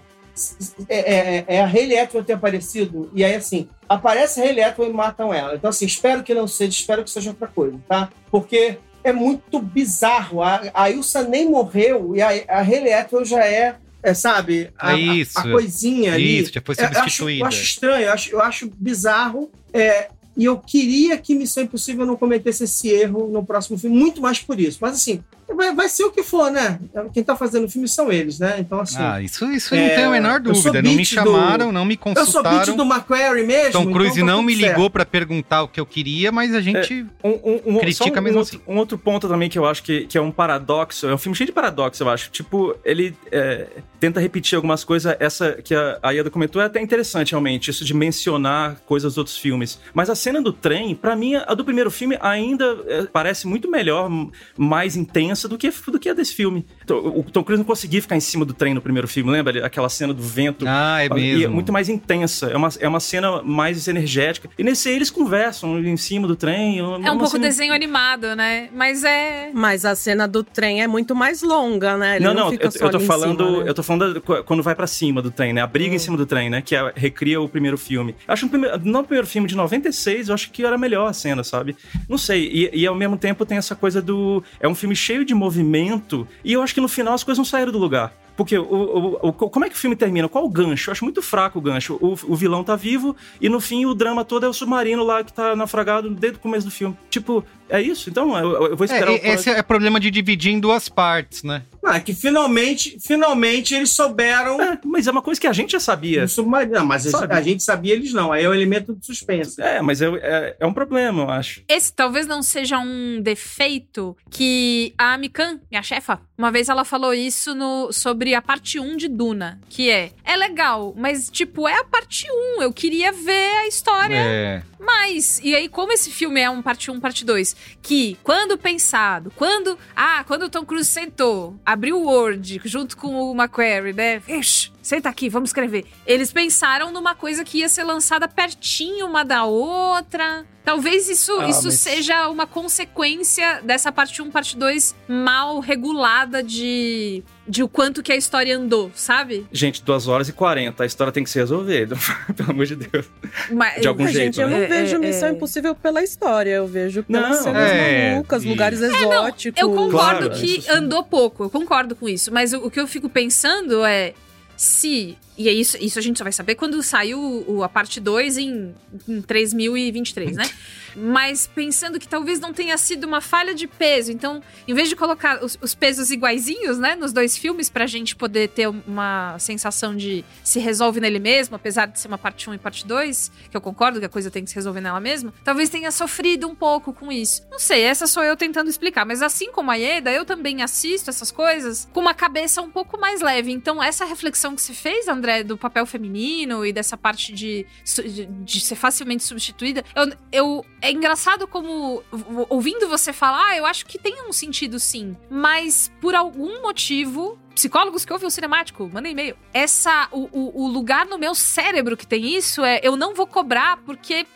é, é- é a Hayley Atwell ter aparecido, e aí assim, aparece a Hayley Atwell e matam ela. Então assim, espero que não seja, espero que seja outra coisa, tá? Porque é muito bizarro, a, a Ilsa nem morreu e a, a Hayley Atwell já é, é, sabe, a, É a- isso. a coisinha ali. Isso, já foi É, eu acho- substituída. Eu acho, estranho, eu acho, eu acho bizarro. é, e eu queria que Missão Impossível não cometesse esse erro no próximo filme, muito mais por isso. Mas assim, vai, vai ser o que for, né? Quem tá fazendo o filme são eles, né? Então, assim. Ah, isso, isso É, não tem a menor dúvida. Não me chamaram, do- não me eu sou beat consultaram. do McQuarrie mesmo. Tom Cruise então tá não me ligou pra perguntar o que eu queria, mas a gente. Um, um- um- Critica um, mesmo outro, assim. um outro ponto também que eu acho que, que é um paradoxo. É um filme cheio de paradoxo, eu acho. Tipo, ele é, tenta repetir algumas coisas. Essa que a, a Ieda comentou é até interessante, realmente. Isso de mencionar coisas dos outros filmes. Mas a cena do trem, pra mim, a do primeiro filme ainda é, parece muito melhor, mais intensa do que, do que a desse filme. Então, O Tom Cruise não conseguia ficar em cima do trem no primeiro filme, lembra? Aquela cena do vento. Ah, é E é mesmo. muito mais intensa. É uma, é uma cena mais energética. E nesse aí eles conversam em cima do trem. É um pouco cena- desenho animado, né? Mas é. Mas a cena do trem é muito mais longa, né? Ele não, não, não, fica eu, só eu tô falando, cima, né? eu tô falando quando vai pra cima do trem, né? A briga em cima do trem, né? Que é- recria o primeiro filme. Acho que no primeiro, no primeiro filme de 96, eu acho que era melhor a cena, sabe? Não sei. E, e ao mesmo tempo tem essa coisa do. É um filme cheio de movimento. E eu acho que no final as coisas não saíram do lugar. Porque o, o- o- como é que o filme termina? Qual o gancho? Eu acho muito fraco o gancho. O, o vilão tá vivo e no fim o drama todo é o submarino lá que tá naufragado desde o começo do filme. Tipo, é isso? Então eu, eu vou esperar É, o esse é problema de dividir em duas partes, né? Não, é que finalmente, finalmente eles souberam. É, mas é uma coisa que a gente já sabia. submarino. Não, mas Sabe? a gente sabia eles não. Aí é o elemento de suspense. É, mas é, é, é um problema, eu acho. Esse talvez não seja um defeito que a Mikan, minha chefa, uma vez ela falou isso no, sobre a parte 1 de Duna, que é, é legal, mas tipo, é a parte 1, eu queria ver a história É. mais. E aí, como esse filme é um parte 1, parte 2, que quando pensado, quando, ah, quando o Tom Cruise sentou, abriu o Word junto com o Macquarie, né, Ixi, senta aqui, vamos escrever. Eles pensaram numa coisa que ia ser lançada pertinho uma da outra. Talvez isso, Ah, isso mas- seja uma consequência dessa parte 1, parte 2 mal regulada de, de o quanto que a história andou, sabe? Gente, 2 horas e 40, a história tem que ser resolvida, pelo amor de Deus. Mas, De algum jeito, gente, eu né? não É, vejo é, Missão é. Impossível pela história, eu vejo pelas Não, cenas é, malucas, lugares não, exóticos. Eu concordo Claro, que andou pouco, eu concordo com isso. Mas o, o que eu fico pensando é se. E é isso, isso a gente só vai saber quando saiu o- a parte 2 em, em 3023, né? Mas pensando que talvez não tenha sido uma falha de peso. Então, em vez de colocar os, os pesos iguaizinhos, né, nos dois filmes, pra gente poder ter uma sensação de se resolve nele mesmo, apesar de ser uma parte 1 e parte 2, que eu concordo que a coisa tem que se resolver nela mesma, talvez tenha sofrido um pouco com isso. Não sei, essa sou eu tentando explicar. Mas assim como a Ieda, eu também assisto essas coisas com uma cabeça um pouco mais leve. Então, essa reflexão que se fez, André, do papel feminino e dessa parte de, de, de ser facilmente substituída, eu, eu é engraçado como ouvindo você falar, ah, eu acho que tem um sentido sim, mas por algum motivo Psicólogos que ouvem o cinemático, mandem e-mail. Essa, o, o, o lugar no meu cérebro que tem isso é eu não vou cobrar porque.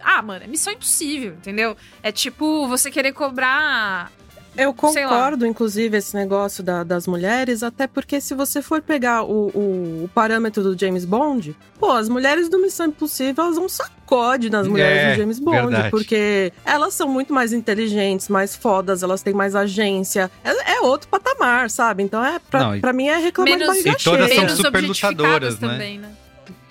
Ah, mano, é missão impossível, entendeu? É tipo você querer cobrar. Eu concordo, inclusive, esse negócio da- das mulheres, até porque se você for pegar o, o- o parâmetro do James Bond, pô, as mulheres do Missão Impossível, elas dão um sacode nas mulheres É, do James Bond, verdade. porque elas são muito mais inteligentes, mais fodas, elas têm mais agência. É, é outro patamar, sabe? Então, é pra, Não, e- pra mim, é reclamar de Menos- barriga E todas cheia. são super lutadoras, né? também, né?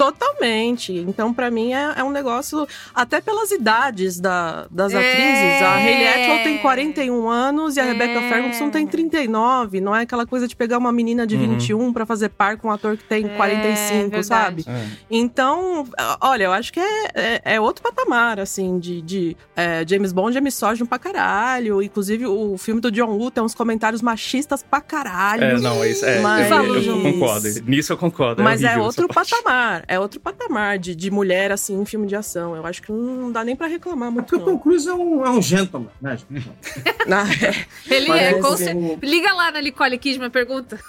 Totalmente. Então, pra mim, é, é um negócio. Até pelas idades da- das É. atrizes. A Hayley Atwell tem 41 anos e a É. Rebecca Ferguson tem 39. Não é aquela coisa de pegar uma menina de Uhum. 21 pra fazer par com um ator que tem É, 45, verdade. sabe? É. Então, olha, eu acho que é, é, é outro patamar, assim, de. de é, James Bond é misógino pra caralho. Inclusive, o filme do John Woo tem uns comentários machistas pra caralho. É, não, é isso. É, Mas- eu, eu concordo. Nisso eu concordo. Mas é outro patamar. É outro patamar de, de mulher, assim, em filme de ação. Eu acho que não dá nem pra reclamar É muito, porque o Tom não. Cruise é um, é um gentleman, né? Ah, é. Ele é, com assim, cer- o- Liga lá na Nicole Kidman, pergunta.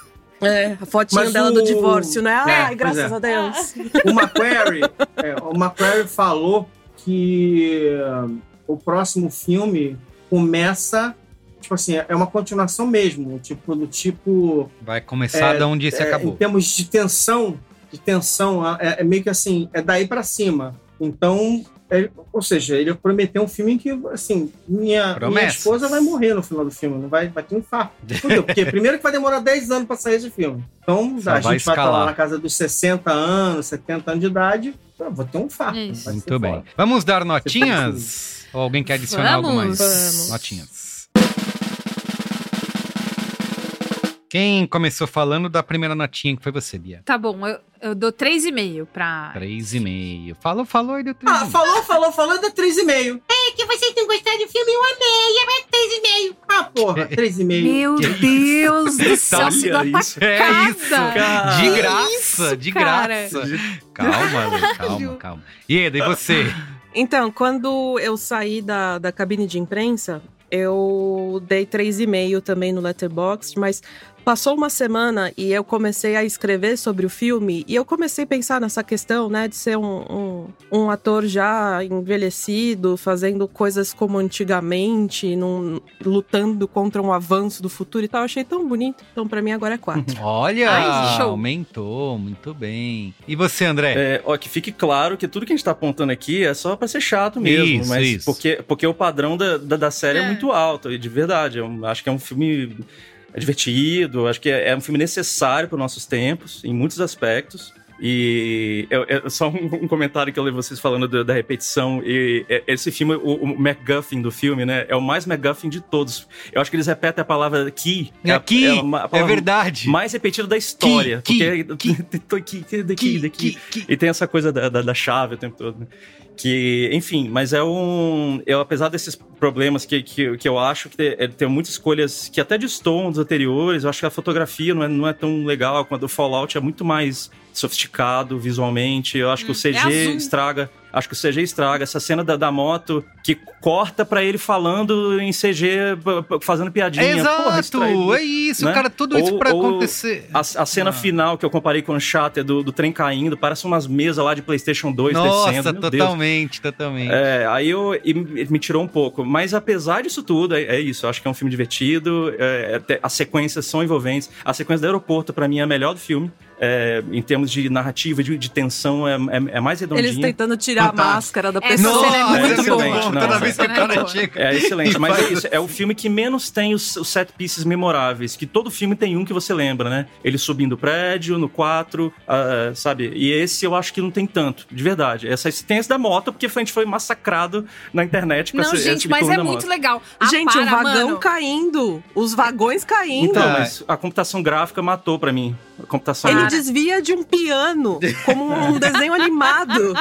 É, a fotinha Mas dela o- do divórcio, né? É, Ai, graças é. a Deus. O Macquarie, é, o Macquarie falou que uh, o próximo filme começa, tipo assim, é uma continuação mesmo, tipo do tipo Vai começar É, de onde se é, acabou. em termos de tensão, de tensão, é, é meio que assim, é daí pra cima. Então, é- ou seja, ele prometeu um filme em que, assim, minha, minha esposa vai morrer no final do filme, não vai, vai ter um infarto. Fudeu, Porque primeiro que vai demorar 10 anos pra sair esse filme. Então, Só a vai gente vai estar lá na casa dos 60 anos, 70 anos de idade, eu vou ter um infarto. Ser Muito bem. foda. Vamos dar notinhas? Ou alguém quer adicionar algo mais? Vamos. Vamos. Notinhas. Quem começou falando da primeira notinha que foi você, Bia? Tá bom, eu, eu dou 3,5 pra. 3,5. Falou, falou e deu Ah, 3,5. falou, falou, falou, dá 3,5. É que vocês não gostaram do filme, eu amei. É três e meio. Ah, porra, 3,5. Meu Deus do céu, se dá isso. É isso, cara. De graça, isso, de cara? graça. Calma, Lu, calma, calma. E Eda, e você? Então, quando eu saí da, da cabine de imprensa, eu dei 3,5 também no Letterboxd, mas passou uma semana e eu comecei a escrever sobre o filme e eu comecei a pensar nessa questão, né, de ser um, um, um ator já envelhecido, fazendo coisas como antigamente, num- lutando contra um avanço do futuro e tal. Eu achei tão bonito. Então, pra mim, agora é 4. Olha, Ai, show. aumentou, muito bem. E você, André? É, ó, que fique claro que tudo que a gente tá apontando aqui é só pra ser chato mesmo, Isso, mas isso. Porque, porque o padrão da, da, da série é. É. muito alto, e de verdade. Eu acho que é um filme é divertido, acho que é, é um filme necessário para nossos tempos, em muitos aspectos. E é, é só um, um, comentário que eu levo vocês falando da, da repetição. E é, esse filme, o, o, MacGuffin do filme, né? É o mais MacGuffin de todos. Eu acho que eles repetem a palavra key. É, key, é, uma, é verdade. Mais repetida da história. Key, porque key, key, key, key, E tem essa coisa da, da, da chave o tempo todo. Né? Que, enfim, mas é um. Eu, apesar desses problemas que, que, que eu acho que tem, tem muitas escolhas que até destoam dos anteriores, eu acho que a fotografia não é, não é tão legal quando o Fallout é muito mais sofisticado visualmente. Eu acho hum, que o CG é estraga Acho que o CG estraga. Essa cena da, da moto que corta para ele falando em CG, fazendo piadinha. Exato! Porra, é isso, né? cara, tudo isso pra acontecer. A, a cena ah. final que eu comparei com o Uncharted do, do trem caindo, parece umas mesas lá de PlayStation 2 Nossa, descendo. Nossa, totalmente, Deus. totalmente. É, aí eu, me tirou um pouco. Mas apesar disso tudo, é, é isso. Eu acho que é um filme divertido. É, é as sequências são envolventes. A sequência do aeroporto, para mim, é a melhor do filme. É, em termos de narrativa, de, de tensão, é, é, é, mais redondinha. Eles tentando tirar a máscara da pessoa. Nossa, é muito é excelente, boa. Toda vez que o cara chega. É excelente, mas é isso. É o filme que menos tem os, os set pieces memoráveis, que todo filme tem um que você lembra, né? Ele subindo o prédio, no 4, uh, sabe? E esse eu acho que não tem tanto, de verdade. Essa esse da moto, porque a gente foi massacrado na internet com não, essa gente, mas é muito legal. Ah, gente, para, o vagão mano. caindo. Os vagões caindo. Então, mas a computação gráfica matou pra mim. Computação Ele desvia de um piano, como um desenho animado.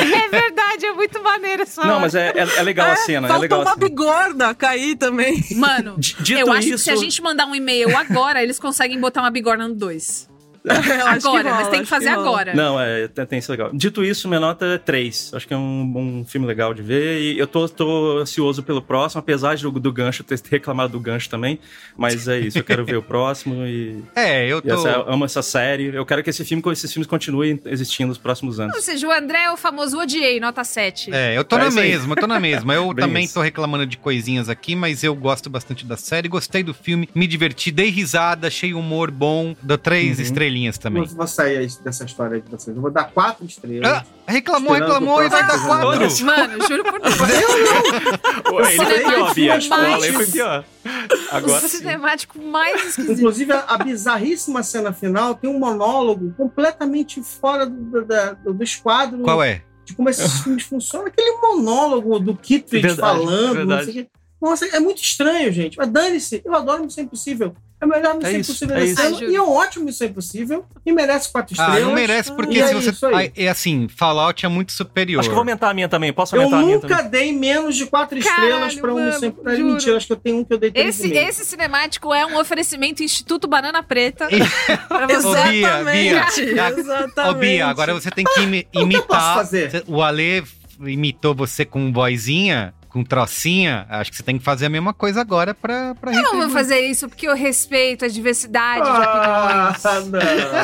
É verdade, é muito maneiro essa Não, mas é, é, é legal a cena. Faltou é legal uma bigorna cair também. Mano, Dito eu acho isso... que se a gente mandar um e-mail agora, eles conseguem botar uma bigorna no 2. Agora, mas tem que fazer que agora. Não, é, tem, tem isso legal. Dito isso, minha nota é 3. Acho que é um, um filme legal de ver. E eu tô, tô ansioso pelo próximo, apesar do, do gancho, ter reclamado do gancho também. Mas é isso, eu quero ver o próximo e. É, eu tô. Essa, eu amo essa série. Eu quero que esse filme, esses filmes continuem existindo nos próximos anos. Ou seja, o André é o famoso odiei, nota 7. É, eu tô É na mesma, eu tô na mesma. Eu Bem também isso. tô reclamando de coisinhas aqui, mas eu gosto bastante da série, gostei do filme, me diverti, dei risada, achei humor bom, dou três Uhum. Estrelinhas também. Eu vou sair aí dessa história de vocês. Eu vou dar quatro estrelas. Ah, reclamou, reclamou e vai dar quatro. Mano, juro por Deus. Pô, Ele foi pior, Bia. O Ale foi pior. Agora o sim. cinemático mais esquisito. Inclusive, a, a bizarríssima cena final tem um monólogo completamente fora do, da- do, do esquadro Qual é? de como esses filmes funcionam. Aquele monólogo do Kittredge falando. verdade. Não sei o quê. Nossa, é muito estranho, gente. Mas dane-se, eu adoro Missão Impossível. É o melhor Missão É isso, Impossível é isso. Ah, juro. e é um ótimo Missão Impossível. E merece quatro Ah, estrelas. não merece, porque é se você. isso aí. Ah, É assim, Fallout é muito superior. Acho que eu vou aumentar a minha também. Posso Eu aumentar a minha nunca também? dei menos de quatro Caralho, estrelas pra um mano, Missão Impossível. Mentira, acho que eu tenho um que eu dei três Esse, esse cinemático é um oferecimento Instituto Banana Preta. pra Ô, você. Bia, Bia, Exatamente. Ô, Bia, agora você tem que imi- que eu imitar. posso fazer? O Ale imitou você com vozinha, com trocinha. Acho que você tem que fazer a mesma coisa agora pra, pra Eu não vou fazer isso porque eu respeito a diversidade de Ah, opiniões.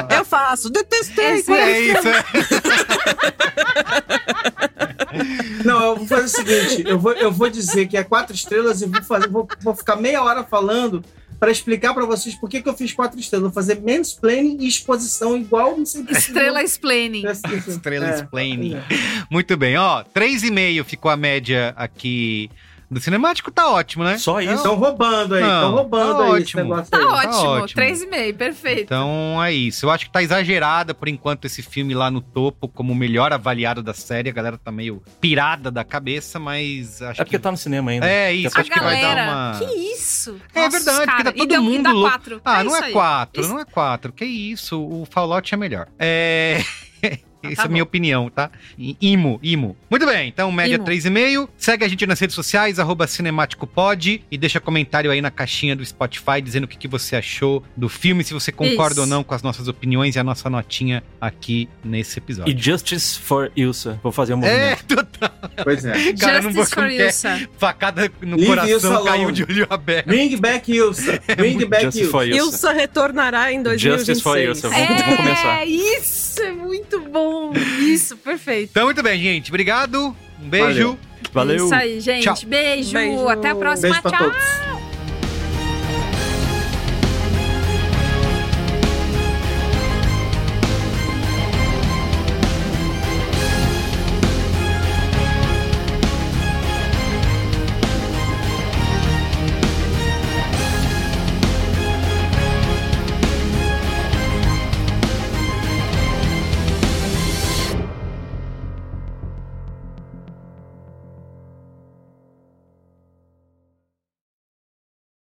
não. Eu faço, detestei. Esse É isso, é. Não, eu vou fazer o seguinte: eu vou, eu vou dizer que é quatro estrelas e vou, fazer, vou, vou ficar meia hora falando para explicar para vocês por que, que eu fiz quatro estrelas. Vou fazer mansplaining e exposição igual não sei o que. Estrela explaining. Estrela É, explaining. Muito bem, ó. 3,5 ficou a média aqui do cinemático, tá ótimo, né? Só isso. Estão roubando aí, estão roubando tá aí esse ótimo. negócio Tá aí. ótimo, ótimo. 3,5, perfeito. Então é isso. Eu acho que tá exagerada por enquanto esse filme lá no topo, como o melhor avaliado da série. A galera tá meio pirada da cabeça, mas acho É porque que. tá no cinema ainda. É isso, a acho que vai dar galera, uma. que isso? É Nossa, verdade, cara. porque tá E todo e mundo dá louco. quatro. Ah, É não isso é aí. quatro, Isso- não é quatro. Que isso, o Fallout é melhor. É. Essa é a minha opinião, tá? Imo, imo. Muito bem, então média Imo. 3,5. Segue a gente nas redes sociais, arroba cinemáticopod, e deixa comentário aí na caixinha do Spotify dizendo o que, que você achou do filme, se você concorda Isso. ou não com as nossas opiniões e a nossa notinha aqui nesse episódio. E Justice for Ilsa. Vou fazer um É, movimento. total. Pois é. Cara, não vou Justice for é. Ilsa. Facada no Leave coração, Ilsa caiu alone. de olho aberto. Bring back Ilsa. Bring back Justice for Ilsa. Ilsa. Ilsa retornará em 2026. Justice for Ilsa. Vamos, vamos começar. É, isso é muito bom. Isso, perfeito. Então, muito bem, gente. Obrigado. Um beijo. Valeu. Isso aí, gente. Tchau. Beijo. Beijo. Até a próxima. Beijo pra Tchau. todos.